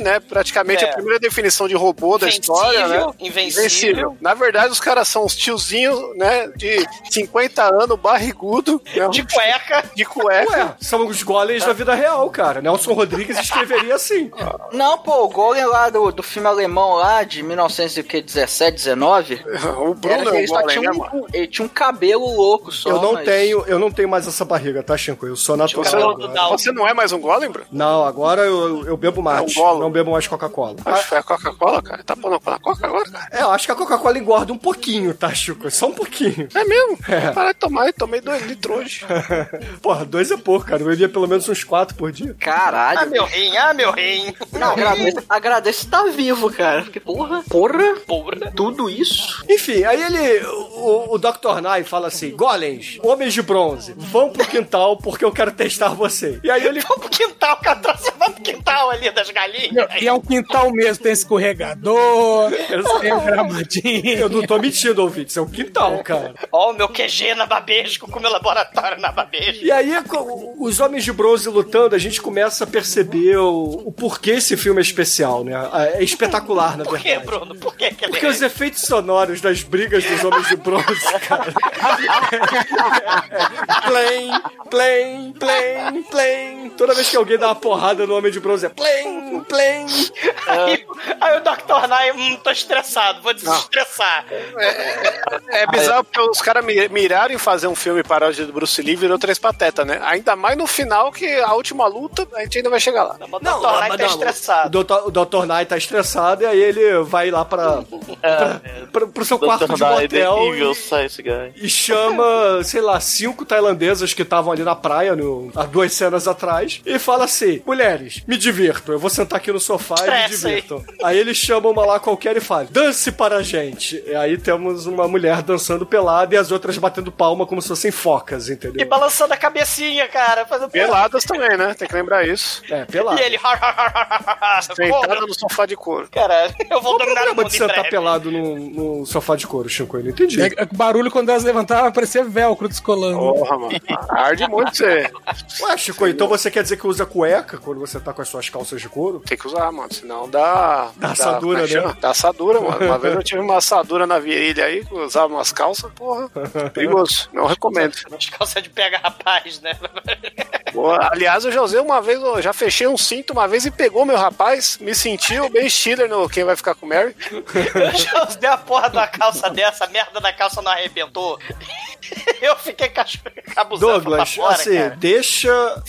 né? Praticamente É. a primeira definição de robô da Invencível, história, né? invencível. Na verdade, os caras são uns tiozinhos, né? De 50 anos, barrigudo, né? De cueca. de cueca. Ué, são os golems da vida real, cara. Nelson Rodrigues escreveria assim. Não, pô, o Golem lá do, do filme alemão lá de 1917, 19, 9. O Bruno Era que é ele, o só Golem, tinha né, um, ele tinha um cabelo louco só. eu não mas- tenho, eu não tenho mais essa barriga, tá, Chico? Eu sou natural. Dalton. Você não é mais um Golem, Bruno? Não, agora eu, eu bebo mate. É um golo. não bebo mais Coca-Cola. Acho que foi a Coca-Cola, cara. Tá pondo na Coca agora, cara? É, eu acho que a Coca-Cola engorda um pouquinho, tá, Chico? Só um pouquinho. É mesmo? Parar de tomar, eu tomei dois litros hoje. Porra, dois é pouco, cara. Eu bebia pelo menos uns quatro por dia. Caralho. Ah, meu rim, ah, meu rim. Não, agradeço, agradeço estar vivo, cara. Porque, porra, porra, Porra. tudo isso. Enfim, aí ele, o, o Dr. Nye fala assim: Golems, homens de bronze, vão pro quintal porque eu quero testar você. E aí ele. Vamos pro quintal, cara. Você vai pro quintal ali das galinhas. E é um quintal mesmo, tem escorregador, tem um gramadinho. Eu não tô mentindo, ouvintes, é um quintal, cara. Ó, o meu QG na Babesco com o meu laboratório na Babesco. E aí, os homens de bronze lutando, a gente começa a perceber o, o porquê esse filme é especial, né? É espetacular, na Por que, verdade. Bruno? Por que que ele Porque os efeitos sonoros das brigas dos homens de bronze, cara. Plain, plain, plain, plain. Toda vez que alguém dá uma porrada no homem de bronze é plain. Aí, aí o Dr. Nye, hum, tô estressado, vou desestressar. É bizarro porque os caras mi- miraram em fazer um filme paródia do Bruce Lee e virou Três Pateta, né? Ainda mais no final, que a última luta, a gente ainda vai chegar lá. O Dr. Nye tá não, estressado. O Dr. o Dr. Nye tá estressado e aí ele vai lá pra, pra, pra- pro seu quarto Dr. de The motel e, e chama, sei lá, cinco tailandesas que estavam ali na praia no, há duas cenas atrás e fala assim: mulheres, me divirtam, eu vou sentar aqui no sofá e me aí. divirtam. Aí eles chamam uma lá qualquer e falam: dance para a gente. E aí temos uma mulher dançando pelada e as outras batendo palma como se fossem focas, E entendeu? balançando a cabecinha, cara. Fazendo... Peladas também, né? Tem que lembrar isso. É, pelada. E ele... Sentada no sofá de couro. Cara, eu vou dominar o mundo de sentar breve. pelado no, no sofá de couro, Chico? Eu não entendi. É, é barulho quando elas levantavam parecia velcro descolando. Porra, mano. Arde muito você. Ué, Chico, então você quer dizer que usa cueca quando você tá com as suas calças de couro? Tem que usar, mano. Senão dá. Dá assadura, como é né? chama? Dá assadura, mano. Uma vez eu tive uma assadura na virilha aí, usava umas calças, porra. Perigoso. Não recomendo. As calças de pega rapaz, né? Pô, aliás, eu já usei uma vez, eu já fechei um cinto uma vez e pegou meu rapaz. Me sentiu bem Stiller no Quem Vai Ficar com Mary. Eu já usei a porra da calça dessa, a merda da calça não arrebentou. Eu fiquei cacho- cabuzando pra Douglas, fora, assim, cara. deixa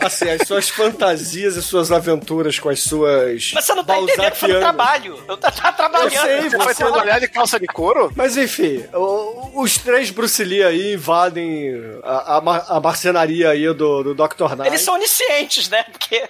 assim, as suas fantasias e suas aventuras com as suas. Mas você não tá entendendo, foi no balzaquianas. trabalho. Eu tá, tá trabalhando. Eu sei, Você vai você- trabalhar de calça de couro? Mas enfim, o- os três Bruce Lee aí invadem a, a a marcenaria aí do, do Dr. Knight. Eles são oniscientes, né? Porque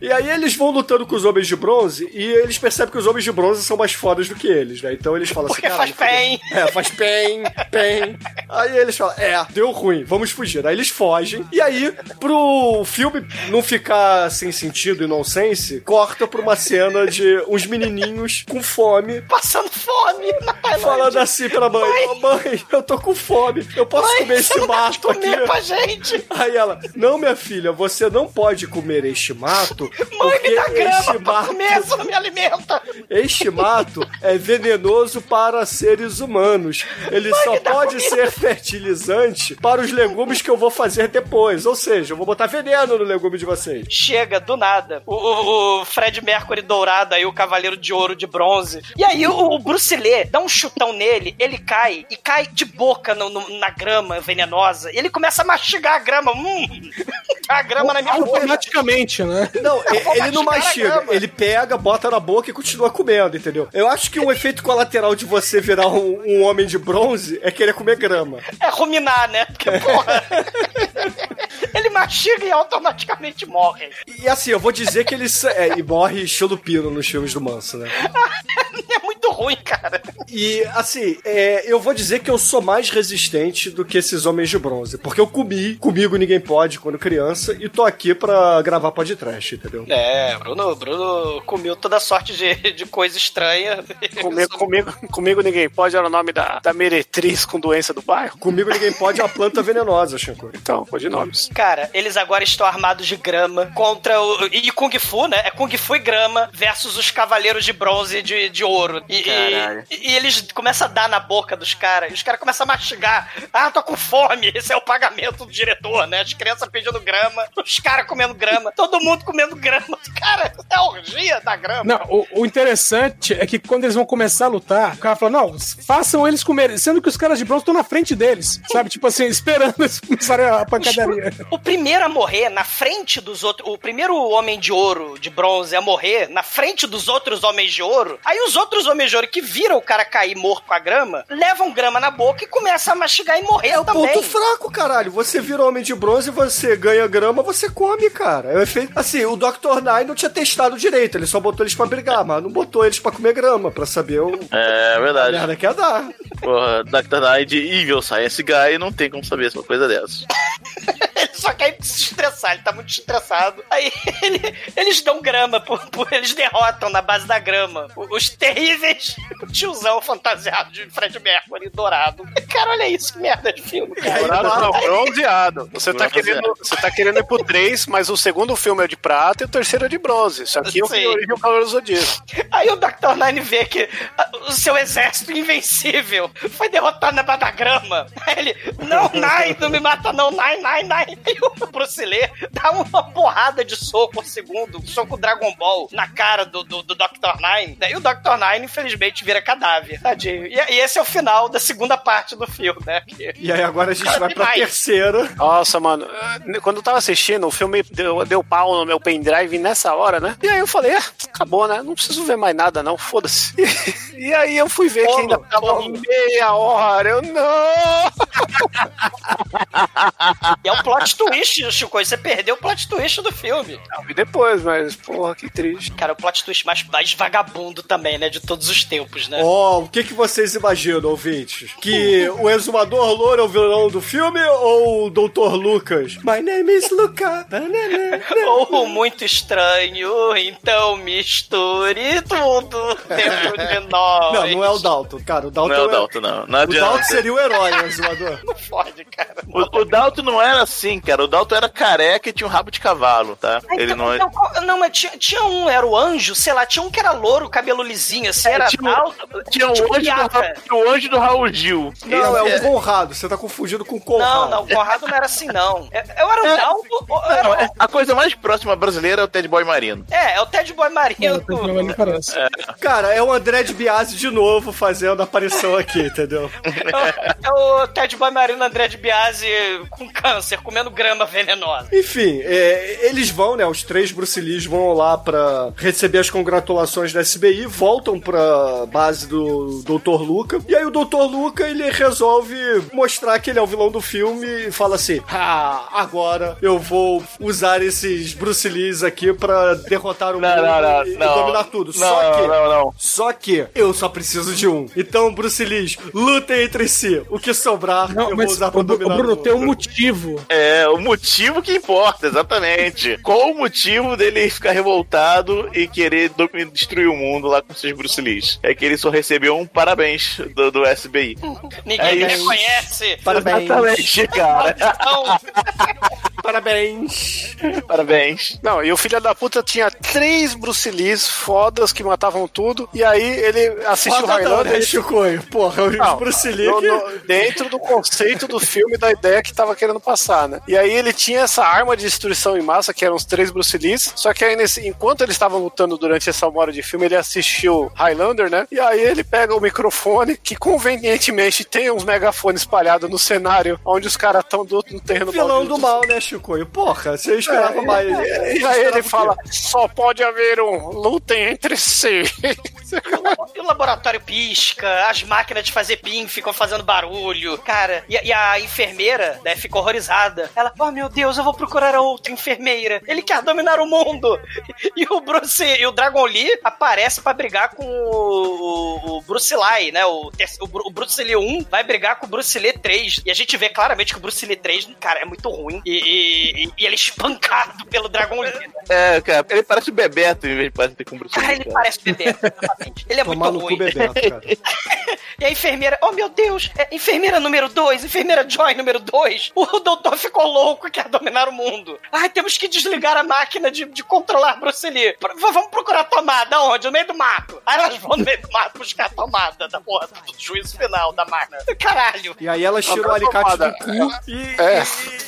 E aí eles vão lutando com os homens de bronze e eles percebem que os homens de bronze são mais fodas do que eles, né? Então eles falam Porque assim, faz "Caralho, bem." É, faz bem, bem. Aí eles falam, é, deu ruim, vamos fugir. Aí eles fogem. E aí, pro filme não ficar sem sentido e nonsense, corta pra uma cena de uns menininhos com fome. passando fome. Falando assim pra mãe, Mãe. "Ô, mãe, eu tô com fome, eu posso Mãe, comer esse mato aqui. comer pra gente. Aí ela, não, minha filha, você não pode comer este mato, Mãe, porque me dá grama mato, não me alimenta. este mato é venenoso para seres humanos. Ele só pode comida. ser fertilizante para os legumes que eu vou fazer depois. Ou seja, eu vou botar veneno no legume de vocês. Chega, do nada. O, o- o Fred Mercury dourado aí, o Cavaleiro de Ouro de Bronze. E aí o, o Bruce Lee dá um chutão nele, ele cai e cai de boca no- no- na grama venenosa. E ele começa a mastigar a grama. Hum, a grama na minha boca. Automaticamente, né? Não, ele não mastiga, ele pega, bota na boca e continua comendo, entendeu? Eu acho que um efeito colateral de você virar um, um homem de bronze é querer comer grama. É ruminar, né? Porque, porra. ele mastiga e automaticamente morre. E assim, eu vou dizer que ele é, e morre estilo pino nos filmes do Manso, né? É muito ruim, cara. E assim, é, eu vou dizer que eu sou mais resistente do que esses homens de bronze. Porque eu comi, comigo ninguém pode quando criança, e tô aqui pra gravar podcast, entendeu? É, Bruno, Bruno comeu toda sorte de, de coisa estranha. Comigo, comigo, comigo ninguém pode era o nome da, da meretriz com doença do bairro. Comigo ninguém pode é uma planta venenosa, Chico. Então, pode nomes. Cara, eles agora estão armados de grama contra o. E Kung Fu, né? É Kung Fu e grama versus os Cavaleiros de Bronze e de, de Ouro. E, Caralho. E, e eles começam a dar na boca dos caras. E os caras começam a mastigar. Ah, tô com fome. Esse é o pagamento do diretor, né? As crianças pedindo grama, os caras comendo grama, todo mundo comendo grama. Cara, é a orgia da grama. Não, o, o interessante é que quando eles vão começar a lutar, o cara fala, não, façam eles comerem, sendo que os caras de bronze estão na frente deles, sabe? Tipo assim, esperando eles começarem a pancadaria. O primeiro a morrer na frente dos outros. O primeiro homem de ouro, de bronze, a morrer na frente dos outros homens de ouro. Aí os outros homens de ouro que viram o cara cair morto com a grama, levam grama na boca e começam a mastigar e morrer É o também. ponto fraco, caralho. Você vira homem de bronze, você ganha grama, você come, cara. É o efeito. Assim, o Dr. Nine não tinha testado direito, ele só botou eles pra brigar, mas não botou eles pra comer grama, pra saber o. É A verdade. merda que ia dar. Porra, Dr. Knight Evil Science Guy não tem como saber uma coisa dessa. Só quer se estressar, ele tá muito estressado. Aí ele- eles dão grama, por, por- eles derrotam na base da grama. Os terríveis tiozão fantasiado de Fred Mercury dourado. Cara, olha isso, que merda de filme, cara. Dourado não, bronzeado. Você tá, Bronzeado. querendo, você tá querendo ir pro 3, mas o segundo filme é de prata e o terceiro é de bronze. Isso aqui é o que origem o Calor do Zodíaco. Aí o Dr. Nine vê que ah, o seu exército invencível foi derrotado na base da grama. Aí ele, não, Nine, não me mata não, Nine, Nine, Nine. Aí o Bruce Lee dá uma porrada de soco por segundo, um soco Dragon Ball na cara do, do, do Dr. Nine. E o Dr. Nine, infelizmente, vira cadáver. Tadinho. E, e esse é o final da segunda parte do filme, né? Que- E aí agora a gente Cara, vai pra demais. terceira. Nossa, mano, eh, quando eu tava assistindo, o filme deu, deu pau no meu pendrive nessa hora, né? E aí eu falei, ah, acabou, né? Não preciso ver mais nada, não, foda-se. E, aí eu fui ver que ainda tava meia hora, eu não! E é um plot twist, Chico. Você perdeu o plot twist do filme. Eu vi depois, mas, porra, que triste. Cara, o plot twist mais, mais vagabundo também, né? De todos os tempos, né? Ó, o que, que vocês imaginam, ouvintes? Que o exumador louro é o vilão do filme ou o Dr. Lucas? My name is Luca. Ou muito estranho, então misture tudo dentro de nós. Não, não é o Dalton, cara. O Dalton Não é o Dalton, não. Não O. Dalton seria o herói, o exumador. Não fode, cara. O, o Dalton não era assim, cara. O Dalton era careca e tinha um rabo de cavalo, tá? Ele não é. Então, qual- não, mas tinha, tinha um, era o anjo, sei lá, tinha um que era louro, cabelo lisinho, assim, era tinha um- alto. Tinha o tipo anjo, do, tinha o anjo do Raul Gil. Não, é Esse o Conrado. Você tá confundindo com o Conrado. Não, não, o Conrado não era assim, não. É- Eu era o É. Dalton. era Não, o- é- a coisa mais próxima brasileira é o Ted Boy Marino. É, é o Ted Boy. Não parece. Cara, é o André de Biase de novo fazendo aparição aqui, entendeu? É o Ted Boy Marino André de Biase com câncer, comendo grama venenosa. Enfim, é, eles vão, né? Os três Bruce Lees vão lá pra receber as congratulações da SBI, voltam pra base do Dr. Luca. E aí o Dr. Luca, ele resolve mostrar que ele é o vilão do filme e fala assim: Ah, agora eu vou usar esses Bruce Lees aqui pra derrotar o Não, mundo não, não, e, e não. dominar tudo. Não, só que. não, não. Só que eu só preciso de um. Então, Bruce Lees, lutem entre si. O que sobrar, Não, eu vou usar o, pra o dominar Bruno o tem um motivo. É, o motivo que importa, exatamente. Qual o motivo dele ficar revoltado e querer destruir o mundo lá com seus Bruce Lees? É que ele só recebeu um parabéns do, do SBI. Ninguém É me isso. reconhece. Parabéns. Exatamente, cara. Então, Parabéns. Parabéns. Não, e o filho da puta tinha três Bruce Lees fodas que matavam tudo, e aí ele assistiu Foda não, Highlander né, e Chicoio? Porra, Não, Bruce Lee no- no- dentro do conceito do filme, da ideia que tava querendo passar, né? E aí ele tinha essa arma de destruição em massa, que eram os três Bruce Lees, só que aí nesse, enquanto eles estavam lutando durante essa hora de filme, ele assistiu Highlander, né? E aí ele pega o microfone, que convenientemente tem uns megafones espalhados no cenário, onde os caras estão do no terreno Vilão do mal, né, Chicoio? Porra, você esperava É, mais. E Você aí ele fala: só pode haver um, lutem entre si. e o laboratório pisca, as máquinas de fazer pin ficam fazendo barulho. Cara, e, a- e a enfermeira, né, fica horrorizada. Ela, oh meu Deus, eu vou procurar a outra enfermeira. Ele quer dominar o mundo. E o Bruce, e o Dragon Lee aparece pra brigar com o, o, o Bruce Lee, né? O, o, o Bruce Lee 1 vai brigar com o Bruce Lee 3. E a gente vê claramente que o Bruce Lee 3, cara, é muito ruim. E, E, e ele é espancado pelo Dragon Lee. É, cara, ele parece o Bebeto em vez de parecer com o Bruce Cara, Lee. ele cara. parece Bebeto, exatamente. Ele é Tomar muito ruim. Bebeto, cara. E a enfermeira, oh meu Deus, é enfermeira número 2, enfermeira Joy número 2. O doutor ficou louco e quer dominar o mundo. Ai, temos que desligar a máquina de, de controlar Bruce Lee. Pro- v- vamos procurar a tomada, onde? No meio do mato. Aí elas vão no meio do mato buscar a tomada da porra do juízo final da máquina. Caralho. E aí elas tiram o alicate tomada. do cu e, É.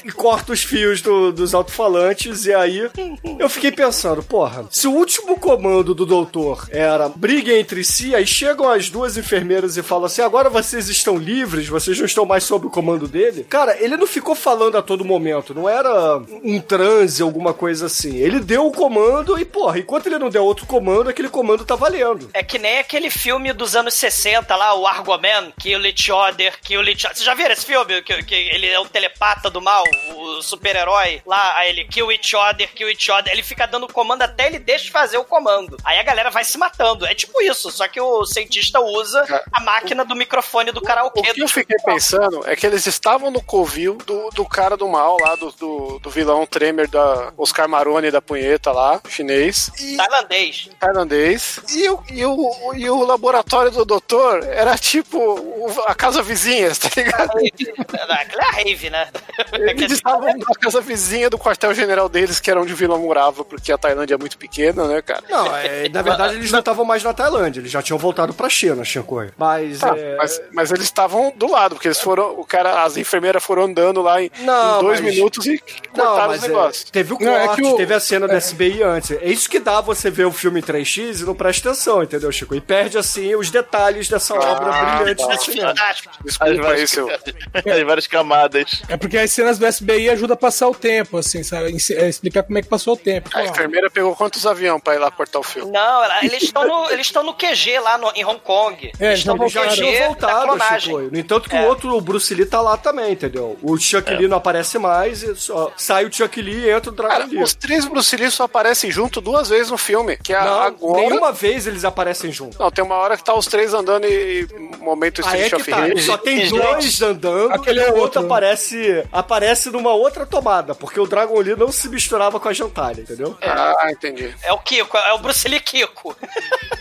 e, e corta os fios do- dos alto-falantes. E aí eu fiquei pensando, porra, se o último comando do doutor era briguem entre si, aí chegam as duas enfermeiras e falam assim: agora vocês estão livres, vocês não estão mais sob o comando dele. Cara, ele não ficou falando a todo momento, não era um transe, alguma coisa assim. Ele deu o comando e, porra, enquanto ele não der outro comando, aquele comando tá valendo. É que nem aquele filme dos anos 60 lá, o Argoman, Kill Each Other, Kill Each Other. Vocês já viram esse filme? Que, que ele é o telepata do mal, o super-herói. Lá, aí ele Kill Each Other, Kill Each Other. Ele fica dando comando até ele deixa de fazer o comando. Aí a galera vai se matando. É tipo isso, só que o cientista usa a máquina do microfone do O karaokê. que eu fiquei pensando é que eles estavam no covil do, do cara do mal lá, do, do, do vilão Tremer da Oscar Maroni da punheta lá, chinês, e Tailandês. tailandês. E o, e, o, e o laboratório do doutor era tipo o- a casa vizinha, tá ligado? Aquela é a rave, né? Eles estavam na casa vizinha do quartel-general deles, que era onde o vilão morava, porque a Tailândia é muito pequena, né, cara? Não, é, na verdade eles não estavam mais na Tailândia, eles já tinham voltado pra China, Shinkoi. Mas, Tá, é... mas, mas eles estavam do lado, porque eles foram. O cara, as enfermeiras foram andando lá em, Não, em dois mas- minutos e Não, cortaram mas os negócios. é, teve o Não, corte, é que o- teve a cena do SBI antes. É isso que dá você ver o filme em 3x e não presta atenção, entendeu, Chico? E perde, assim, os detalhes dessa obra brilhante tá. do cinema. As Desculpa várias, aí, seu. as várias camadas. É porque as cenas do SBI ajudam a passar o tempo, assim, sabe? É, explicar como é que passou o tempo. A enfermeira pegou quantos aviões pra ir lá cortar o fio? Não, eles estão no, eles estão no QG lá no- em Hong Kong. É, eles estão então no Eles já QG tinham da voltado, clonagem. Chico. No entanto que É. o outro, o Bruce Lee, tá lá também, entendeu? O Chuck Lee não aparece mais, e só sai o Chuck Lee e entra o Dragon Cara, Lee. os três Bruce Lee só aparecem junto duas vezes no filme. Que é Não, agora. nenhuma vez eles aparecem juntos. Não, tem uma hora que tá os três andando e, e momento é Street que of tá, só tem dois andando aquele e é o outro outro. aparece, aparece numa outra tomada, porque o Dragon Lee não se misturava com a jantalha, entendeu? Ah, entendi. É o Kiko, é o Bruce Lee Kiko.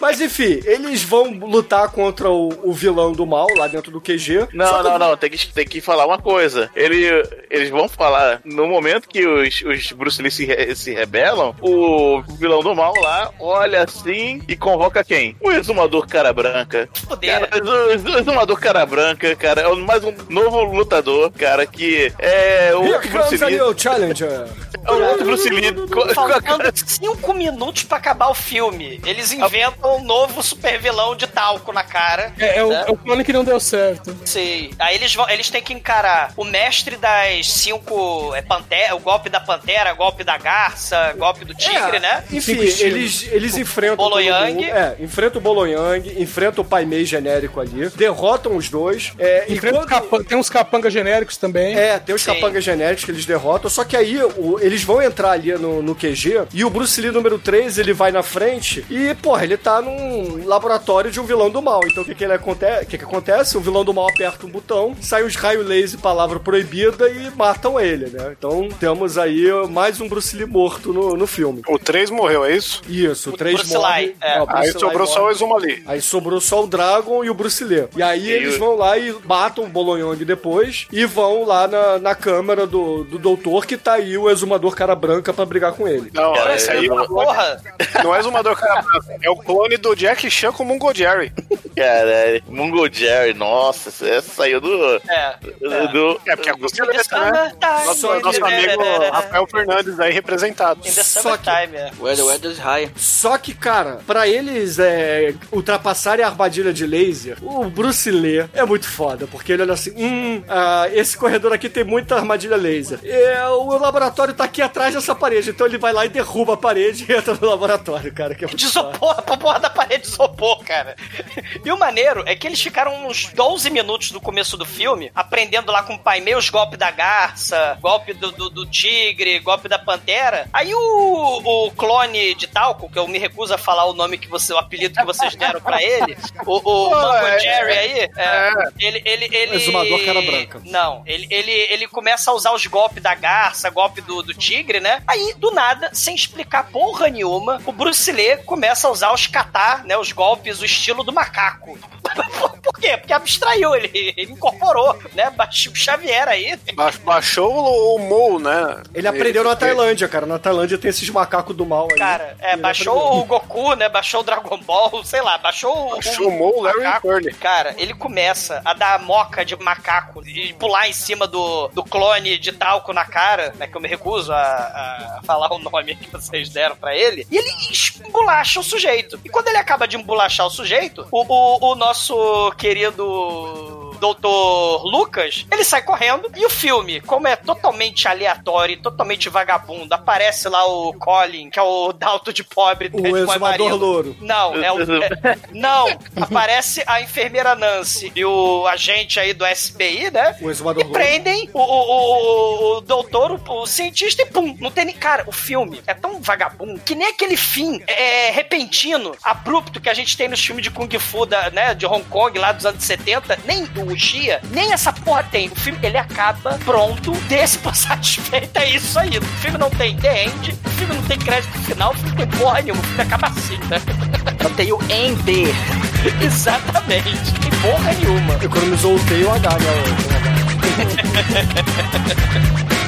Mas enfim, eles vão lutar contra o, o vilão do mal lá dentro do QG. Não, Só que não, não, tem que, tem que falar uma coisa. Ele, eles vão falar, no momento que os, os Bruce Lee se, re- se rebelam, o vilão do mal lá olha assim e convoca quem? O exumador cara branca. Poder. Cara, o, o exumador cara branca, cara, é mais um novo lutador, cara, que é o Here outro Bruce comes a Lee. new challenger. É o outro Bruce Lee. Faltando minutos pra acabar o filme. Eles inventam um novo super vilão de talco na cara. É, é o, né? é o plano que não deu certo. Sei. Aí eles vão, eles têm que encarar o mestre das cinco é pantera, o golpe da pantera, golpe da garça, golpe do tigre, É, né? Enfim, eles, eles enfrentam Bolo Yang. mundo. É, enfrentam o Bolo Yang, enfrentam o Pai Mei genérico ali, derrotam os dois. É, e Enfrenta capa- Tem uns capangas genéricos também. É, tem os Sim. capangas genéricos que eles derrotam, só que aí o- eles vão entrar ali no, no QG e o Bruce Lee número 3, ele vai na frente e, porra, ele tá num laboratório de um vilão do mal. Então o que que, ele aconte o que que acontece? O vilão do mal aperta um botão, sai os raios laser, palavra proibida e matam ele, né? Então temos aí mais um Bruce Lee morto no, no filme. O três morreu, é isso? Isso, o 3 Bruce morre. É. Aí sobrou só o. Exuma ali. Aí sobrou só o Dragon e o Bruce Lee. E aí E eles o- vão lá e matam o Bolonhong depois e vão lá na, na câmara do, do doutor que tá aí o exumador cara branca pra brigar com ele. Não, Cara, esse aí eu- Porra! não é Exumador cara branca, é o clone do Jack Chan com o Mungo Jerry. Caralho, Mungo Jerry, nossa, essa saiu do. É. do, do- É porque a música the desse, né? Nosso, nosso amigo Rafael Fernandes aí representado. Só que- summertime, é. Weather, weather is high. Só que, cara, pra eles é, ultrapassarem a armadilha de laser, o Bruce Lee é muito foda, porque ele olha assim, hum, ah, esse corredor aqui tem muita armadilha laser. É, o laboratório tá aqui atrás dessa parede, então ele vai lá e derruba a parede e entra no laboratório, cara, que é muito foda. isopor, a porra da parede de isopor, cara. E o maneiro é que eles ficaram uns 12 minutos do começo do filme aprendendo lá com o pai meio os golpes da garça, golpe do, do, do tigre, golpe da pantera. Aí o, o clone de talco, que eu me recuso a falar o nome que você, o apelido que vocês deram pra ele, o, o Mango é, Jerry aí, é, ele, ele, ele. Exumador cara branca. Não, ele, ele, ele começa a usar os golpes da garça, golpe do, do tigre, né? Aí, do nada, sem explicar porra nenhuma, o Bruce Lee começa a usar os katar, né? Os golpes, o estilo do macaco. Por quê? Porque abstraiu, ele, ele incorporou, né? Baixou o Xavier aí. Ba- Baixou o, o Mou, né? Ele aprendeu na Tailândia, cara. Na Tailândia tem esses macacos do mal aí. Cara, é, Ele baixou aprendeu. o Goku, né? Baixou o Dragon Ball, sei lá, baixou, Baixou o Mou, Larry macaco. Curly. Cara, ele começa a dar moca de macaco e pular em cima do, do clone de talco na cara, né? Que eu me recuso a, a falar o nome que vocês deram pra ele. E ele embolacha o sujeito. E quando ele acaba de embolachar o sujeito, o, o, o nosso querido. Doutor Lucas, ele sai correndo e o filme, como é totalmente aleatório, e totalmente vagabundo, aparece lá o Colin, que é o Dalto de pobre, O exumador louro. Não, é o. é- não, aparece a enfermeira Nancy e o agente aí do SBI, né? O exumador E louro. prendem o, o, o, o doutor, o, o cientista e pum, não tem nem. Cara, o filme é tão vagabundo que nem aquele fim é, repentino, abrupto que a gente tem nos filmes de Kung Fu da, né, de Hong Kong lá dos anos 70, nem o Xia, nem essa porra tem. O filme ele acaba pronto, desse por satisfeito, é isso aí. O filme não tem The End, o filme não tem crédito final, o filme não tem porra nenhuma, o filme acaba assim, né? Eu tenho B. Exatamente, tem porra nenhuma. Economizou o T e o H, né?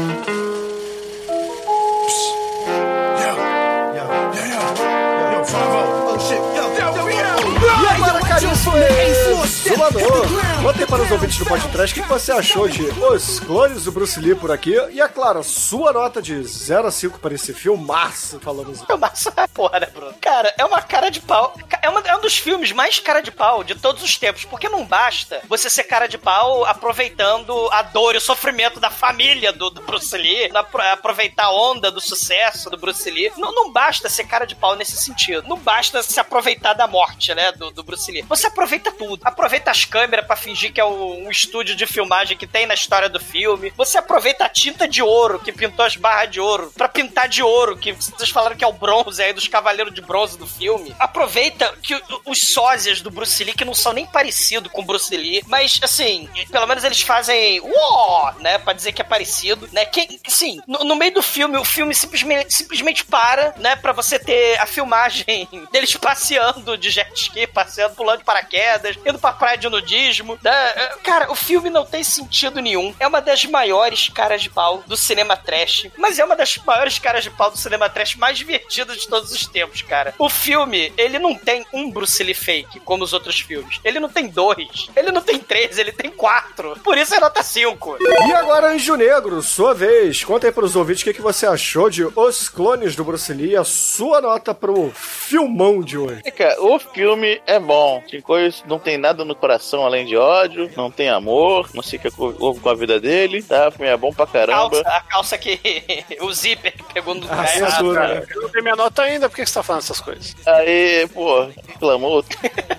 Para os ouvintes do podcast o que você achou de Os Clones do Bruce Lee por aqui. E, é claro, sua nota de 0 a 5 para esse filme, massa, falamos. É uma porra, né, Bruno? Cara, é uma cara de pau. É, uma- é um dos filmes mais cara de pau de todos os tempos. Porque não basta você ser cara de pau aproveitando a dor e o sofrimento da família do, do Bruce Lee, na- aproveitar a onda do sucesso do Bruce Lee. Não, não basta ser cara de pau nesse sentido. Não basta se aproveitar da morte, né, do, do Bruce Lee. Você aproveita tudo. Aproveita as câmeras pra fingir que é um, um estúdio de filmagem que tem na história do filme. Você aproveita a tinta de ouro que pintou as barras de ouro pra pintar de ouro, que vocês falaram que é o bronze aí dos cavaleiros de bronze do filme. Aproveita que os sósias do Bruce Lee, que não são nem parecidos com o Bruce Lee, mas assim, pelo menos eles fazem uó, né, pra dizer que é parecido, né? Que, sim, no, no meio do filme, o filme simplesmente, simplesmente para, né, pra você ter a filmagem deles passeando de jet ski, passeando, pulando de paraquedas, indo pra praia de nudismo, né? É, Cara, o filme não tem sentido nenhum. É uma das maiores caras de pau do cinema trash, mas é uma das maiores caras de pau do cinema trash mais divertidas de todos os tempos, cara. O filme, ele não tem um Bruce Lee fake, como os outros filmes. Ele não tem dois, ele não tem três, ele tem quatro. Por isso é nota cinco. E agora, Anjo Negro, sua vez. Conta aí para os ouvintes o que, que você achou de Os Clones do Bruce Lee, a sua nota pro filmão de hoje. É, cara, o filme é bom. Tem coisas, não tem nada no coração além de ódio, ódio, não tem amor, não sei o que houve com a vida dele, tá? É bom pra caramba. Calça, a calça que. o zíper que pegou no lugar. Ah, cara. Ah, tá. Eu não tenho minha nota ainda, por que você tá falando essas coisas? Aí, pô, reclamou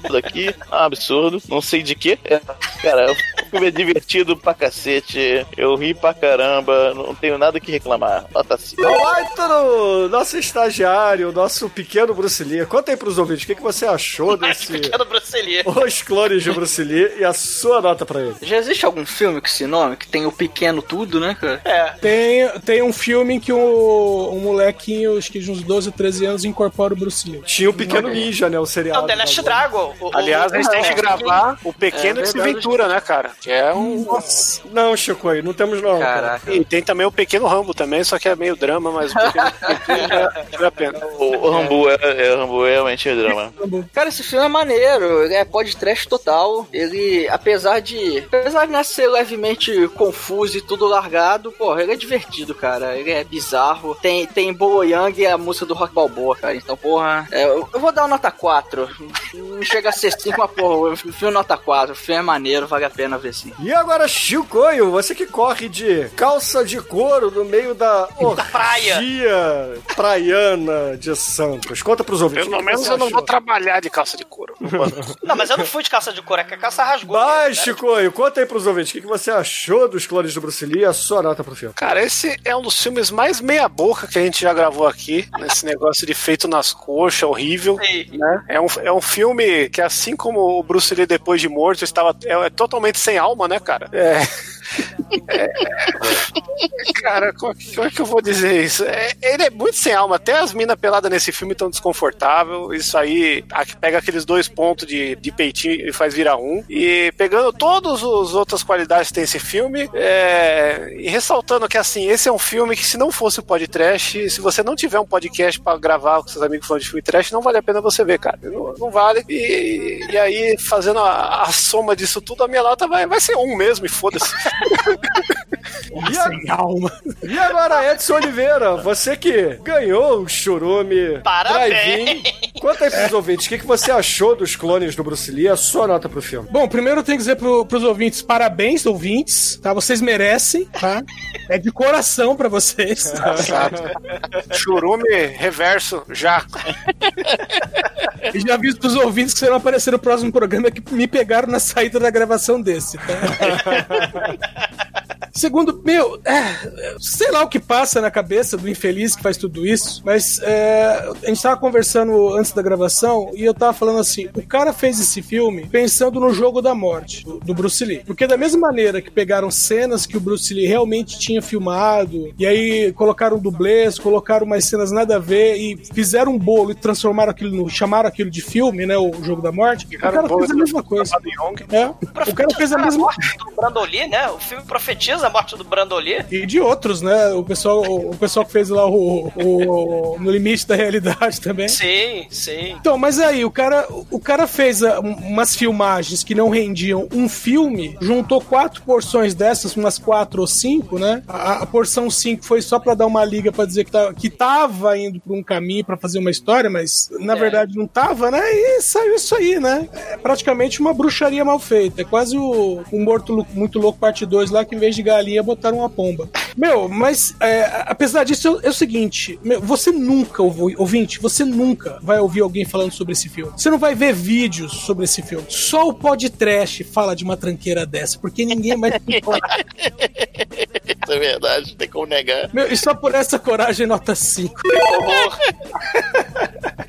tudo aqui, é absurdo, não sei de quê é, cara, eu me é divertido pra cacete, eu ri pra caramba, não tenho nada que reclamar. Nota 5. Então, nosso estagiário, nosso pequeno Bruce Lee, conta aí pros ouvintes o que, que você achou desse. pequeno Bruce Lee. Os clones de Bruce Lee e a sua nota pra ele. Já existe algum filme com esse nome? Que tem o pequeno tudo, né, cara? É. Tem, tem um filme em que o, um molequinho, acho que de uns 12 ou 13 anos, incorpora o Bruce Lee. Tinha o Pequeno Ninja, né? O É seriado. o The Last Dragon. O- Aliás, a gente tem que o- gravar o Pequeno É de verdade. Ventura, né, cara? Que é um. Não, Chico, aí, não temos não. Caraca. E tem também o Pequeno Rambo também, só que é meio drama, mas o Pequeno, vale a pena. O, o Rambo é, é, o Rambo é realmente é drama. Cara, esse filme é maneiro, ele é podcast total. Ele, apesar de. Apesar de né, ser levemente confuso e tudo largado, porra, ele é divertido, cara. Ele é bizarro. Tem, tem Bolo Yang e a música do Rock Balboa, cara. Então, porra, é, eu, eu vou dar uma nota 4. Não chega a ser 5, mas, porra, o filme é nota 4. O filme é maneiro, vale a pena ver sim. E agora, Chicoio, você que corre de calça de couro no meio da praia. orgia praiana de Santos. Conta pros ouvintes. Pelo menos eu não achou. vou trabalhar de calça de couro. Não, mas eu não fui de calça de couro, é que a calça rasgou. Vai, Chicoio, conta aí pros ouvintes o que que você achou dos clones do Bruce Lee e a sua nota pro filme. Cara, esse é um dos filmes mais meia-boca que a gente já gravou aqui, nesse negócio de feito nas coxas, horrível. Né? É, um, é um filme que, assim como o Bruce Lee depois de morto, estava é, é totalmente sem alma, né, cara? É. É, cara, como, como é que eu vou dizer isso? É, ele é muito sem alma. Até as minas peladas nesse filme estão desconfortáveis. Isso aí pega aqueles dois pontos de, de peitinho e faz virar um. E pegando todas as outras qualidades que tem esse filme, é, e ressaltando que assim, esse é um filme que se não fosse o podcast, se você não tiver um podcast pra gravar com seus amigos falando de filme trash, não vale a pena você ver, cara. Não, não vale. E, e aí, fazendo a, a soma disso tudo, a minha nota vai, vai ser um mesmo, e foda-se. E, a- e agora, Edson Oliveira, você que ganhou o Churume Parabéns. Conta aí pros ouvintes, o que, que você achou dos clones do Bruce Lee a sua nota pro filme. Bom, primeiro eu tenho que dizer pro, pros ouvintes, parabéns, ouvintes, tá? Vocês merecem, tá? É de coração pra vocês. Tá? Churume reverso, já. E já aviso pros ouvintes que serão aparecer no próximo programa que me pegaram na saída da gravação desse, tá? Segundo, meu, é, sei lá o que passa na cabeça do infeliz que faz tudo isso, mas é, a gente tava conversando antes da gravação e eu tava falando assim: o cara fez esse filme pensando no jogo da morte do, do Bruce Lee. Porque da mesma maneira que pegaram cenas que o Bruce Lee realmente tinha filmado, e aí colocaram dublês, colocaram umas cenas nada a ver e fizeram um bolo e transformaram aquilo no. chamaram aquilo de filme, né? O jogo da morte. O cara fez a mesma coisa. É, o cara fez a A mesma morte do Brandoli, né? O filme profetiza a morte do Brandoli. E de outros, né? O pessoal, o pessoal que fez lá o, o- No Limite da Realidade também. Sim, sim. Então, mas aí, o cara, o cara fez ah, um- umas filmagens que não rendiam um filme, juntou quatro porções dessas, umas quatro ou cinco, né? A, a porção cinco foi só pra dar uma liga pra dizer que, tá, que tava indo pra um caminho pra fazer uma história, mas na verdade não tava, né? E saiu isso aí, né? É praticamente uma bruxaria mal feita. É quase o, o Morto Muito Louco Parte 2 lá, que em vez de galinha botaram uma pomba. Meu, mas é, apesar disso, é, é o seguinte: meu, você nunca, ouvi- ouvinte, você nunca vai ouvir alguém falando sobre esse filme. Você não vai ver vídeos sobre esse filme. Só o podcast fala de uma tranqueira dessa, porque ninguém mais. Isso é verdade, tem como negar. Meu, e só por essa coragem, nota 5.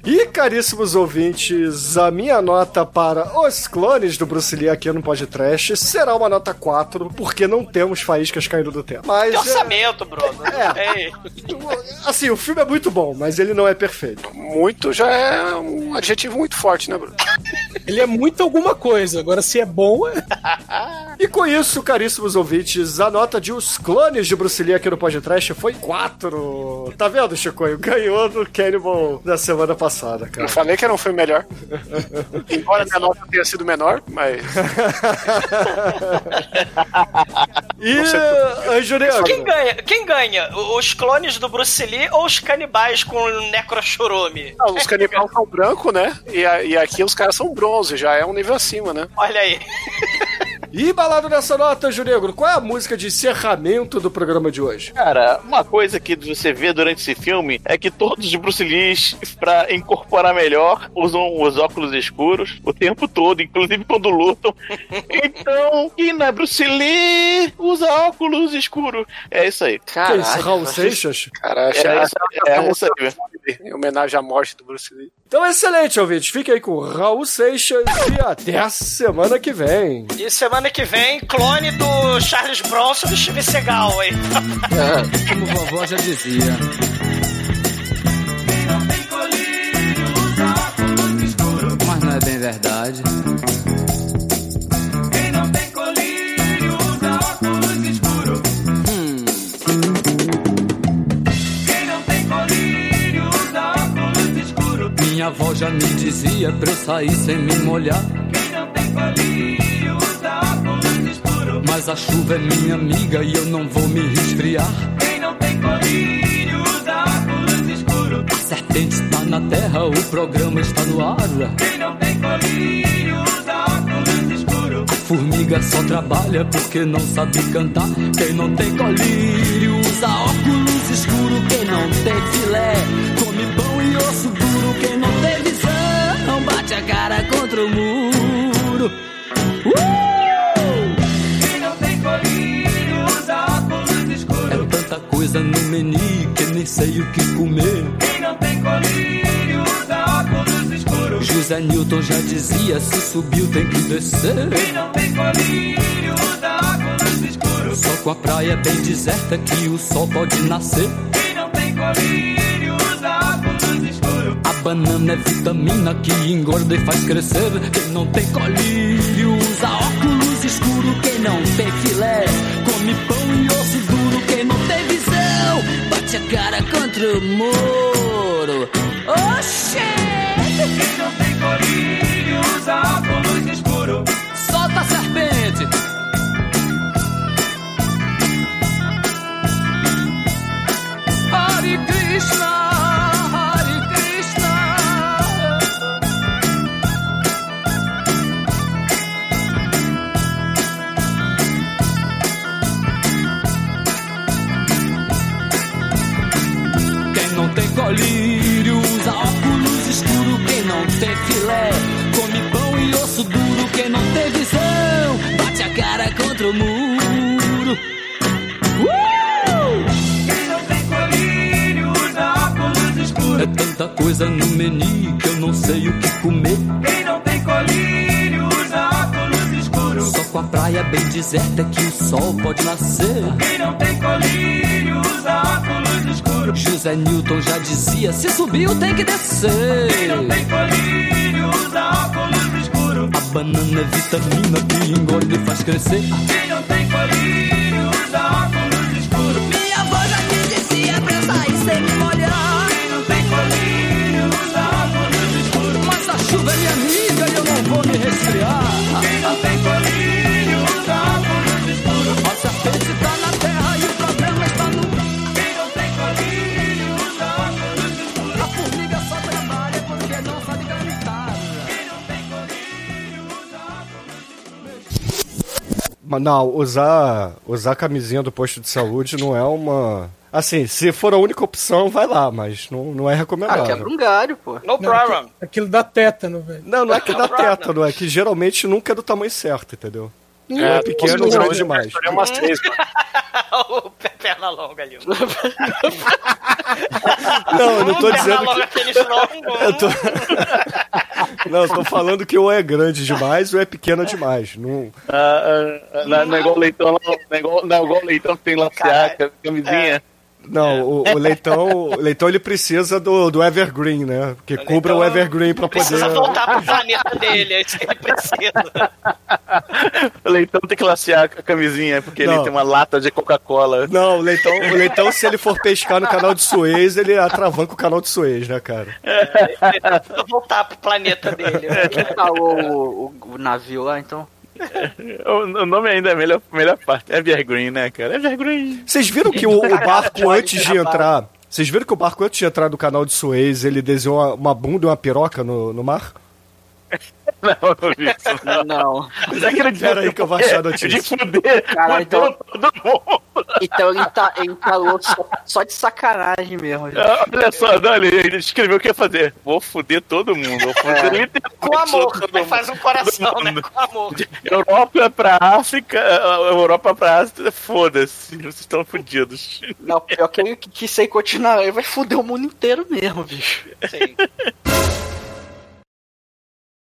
E, caríssimos ouvintes, a minha nota para os clones do Bruce Lee aqui no podcast será uma nota 4, porque não temos faíscas caindo do teto. Mas, Tem orçamento, Bruno. É. Ei. assim, o filme é muito bom, mas ele não é perfeito. Muito já é um adjetivo muito forte, né, Bruno? Ele é muito alguma coisa. Agora, se é bom, é. E com isso, caríssimos ouvintes, a nota de Os Clones de Bruce Lee aqui no podcast foi 4. Tá vendo, Chicoio? Ganhou do Cannibal da semana passada, cara. Eu falei que era um filme melhor. Embora minha nota tenha sido menor, mas. E, Anjo Quem ganha? Quem ganha? Os clones do Bruce Lee ou os canibais com necrochurume? Ah, os canibais são brancos, né? E, a- e aqui os caras são bronze, já é um nível acima, né? Olha aí. E balado nessa nota, Anjo Negro, qual é a música de encerramento do programa de hoje? Cara, uma coisa que você vê durante esse filme é que todos os Bruce Lee, pra incorporar melhor, usam os óculos escuros o tempo todo, inclusive quando lutam. Então, quem não é Bruce Lee usa óculos escuros. É isso aí. que isso, Raul Seixas? Cara, É isso- é isso aí, velho. em homenagem à morte do Bruce Lee. Então, excelente, ouvintes. Fique aí com o Raul Seixas e até a semana que vem. E semana semana que vem, clone do Charles Bronson do Steve Segal, hein? É, como vovó já dizia. Mas não é bem verdade. Hum. Minha avó já me dizia pra eu sair sem me molhar. Quem não tem colírio mas a chuva é minha amiga e eu não vou me resfriar. Quem não tem colírio usa óculos escuro. A serpente está na terra, o programa está no ar. Quem não tem colírio usa óculos escuro. A formiga só trabalha porque não sabe cantar. Quem não tem colírio usa óculos escuro. Quem não tem filé come pão e osso duro. Quem não tem visão bate a cara contra o muro. Coisa no menu que nem sei o que comer. Quem não tem colírio usa óculos escuro. José Newton já dizia: se subiu tem que descer. Quem não tem colírio usa óculos escuro. Só com a praia bem deserta que o sol pode nascer. Quem não tem colírio usa óculos escuro. A banana é vitamina que engorda e faz crescer. Quem não tem colírio usa óculos escuro. Quem não tem filé come pão bate a cara contra o muro. Oxê! Quem não tem colírio usa óculos escuro. Solta a serpente! Contra o muro. Uh! Quem não tem colírio usa óculos escuro. É tanta coisa no menu que eu não sei o que comer. Quem não tem colírio usa óculos escuro. Só com a praia bem deserta que o sol pode nascer. Quem não tem colírio usa óculos escuro. José Newton já dizia: se subiu tem que Quem descer. não tem colírio usa óculos banana é vitamina que engorda e faz crescer. Quem não tem colírio usa óculos escuro. Minha avó já me dizia pra sair sem me molhar. Quem não tem colírio usa óculos escuro. Mas a chuva é minha amiga e eu não vou me resfriar. Quem não tem colírio Mas não, usar, usar camisinha do posto de saúde não é uma. Assim, se for a única opção, vai lá, mas não, não é Ah, recomendável. quebra um galho, pô. No Não, problem. aquilo- Aquilo dá tétano, velho. Não, não é que dá tétano, é que geralmente nunca é do tamanho certo, entendeu? É, é pequeno ou grande demais. É umas três, mano. o perna longa ali. Não, eu não tô dizendo que. Eu tô... Não, eu tô falando que ou é grande demais ou é pequena demais. Não... Ah, ah, não, não é igual o leitão, não, não é igual, não é igual leitão que tem laciaca, camisinha. Não, o, o leitão, o leitão ele precisa do, do evergreen, né? Que cubra o evergreen pra poder. Precisa voltar pro planeta dele, é isso que ele precisa. O leitão tem que laciar a camisinha, porque Não. ele tem uma lata de Coca-Cola. Não, o leitão, o leitão, se ele for pescar no canal de Suez, ele atravanca o canal de Suez, né, cara? Precisa voltar pro planeta dele. Quem falou o, o, o navio lá, então? O, nome ainda é a melhor, melhor parte. Evergreen, né, cara? Evergreen. Vocês viram que o, o barco antes de entrar. Vocês viram que o barco antes de entrar no canal de Suez, ele desenhou uma, uma bunda e uma piroca no, no mar? Não, isso. Não. Não. Mas é aquele Pera aí que eu vou achar a notícia. De fuder. Cara, então- todo mundo. Então ele, tá, ele falou só, só de sacanagem mesmo. gente. Ah, Olha só, não, ele, ele escreveu o que ia fazer. Vou fuder todo mundo. Vou fuder literalmente Com amor, todo faz um coração, né? Com amor. Europa pra África, a Europa pra Ásia, foda-se, vocês estão fodidos. Não, pior que ele quis ser continuar, ele vai foder o mundo inteiro mesmo, bicho. Sim.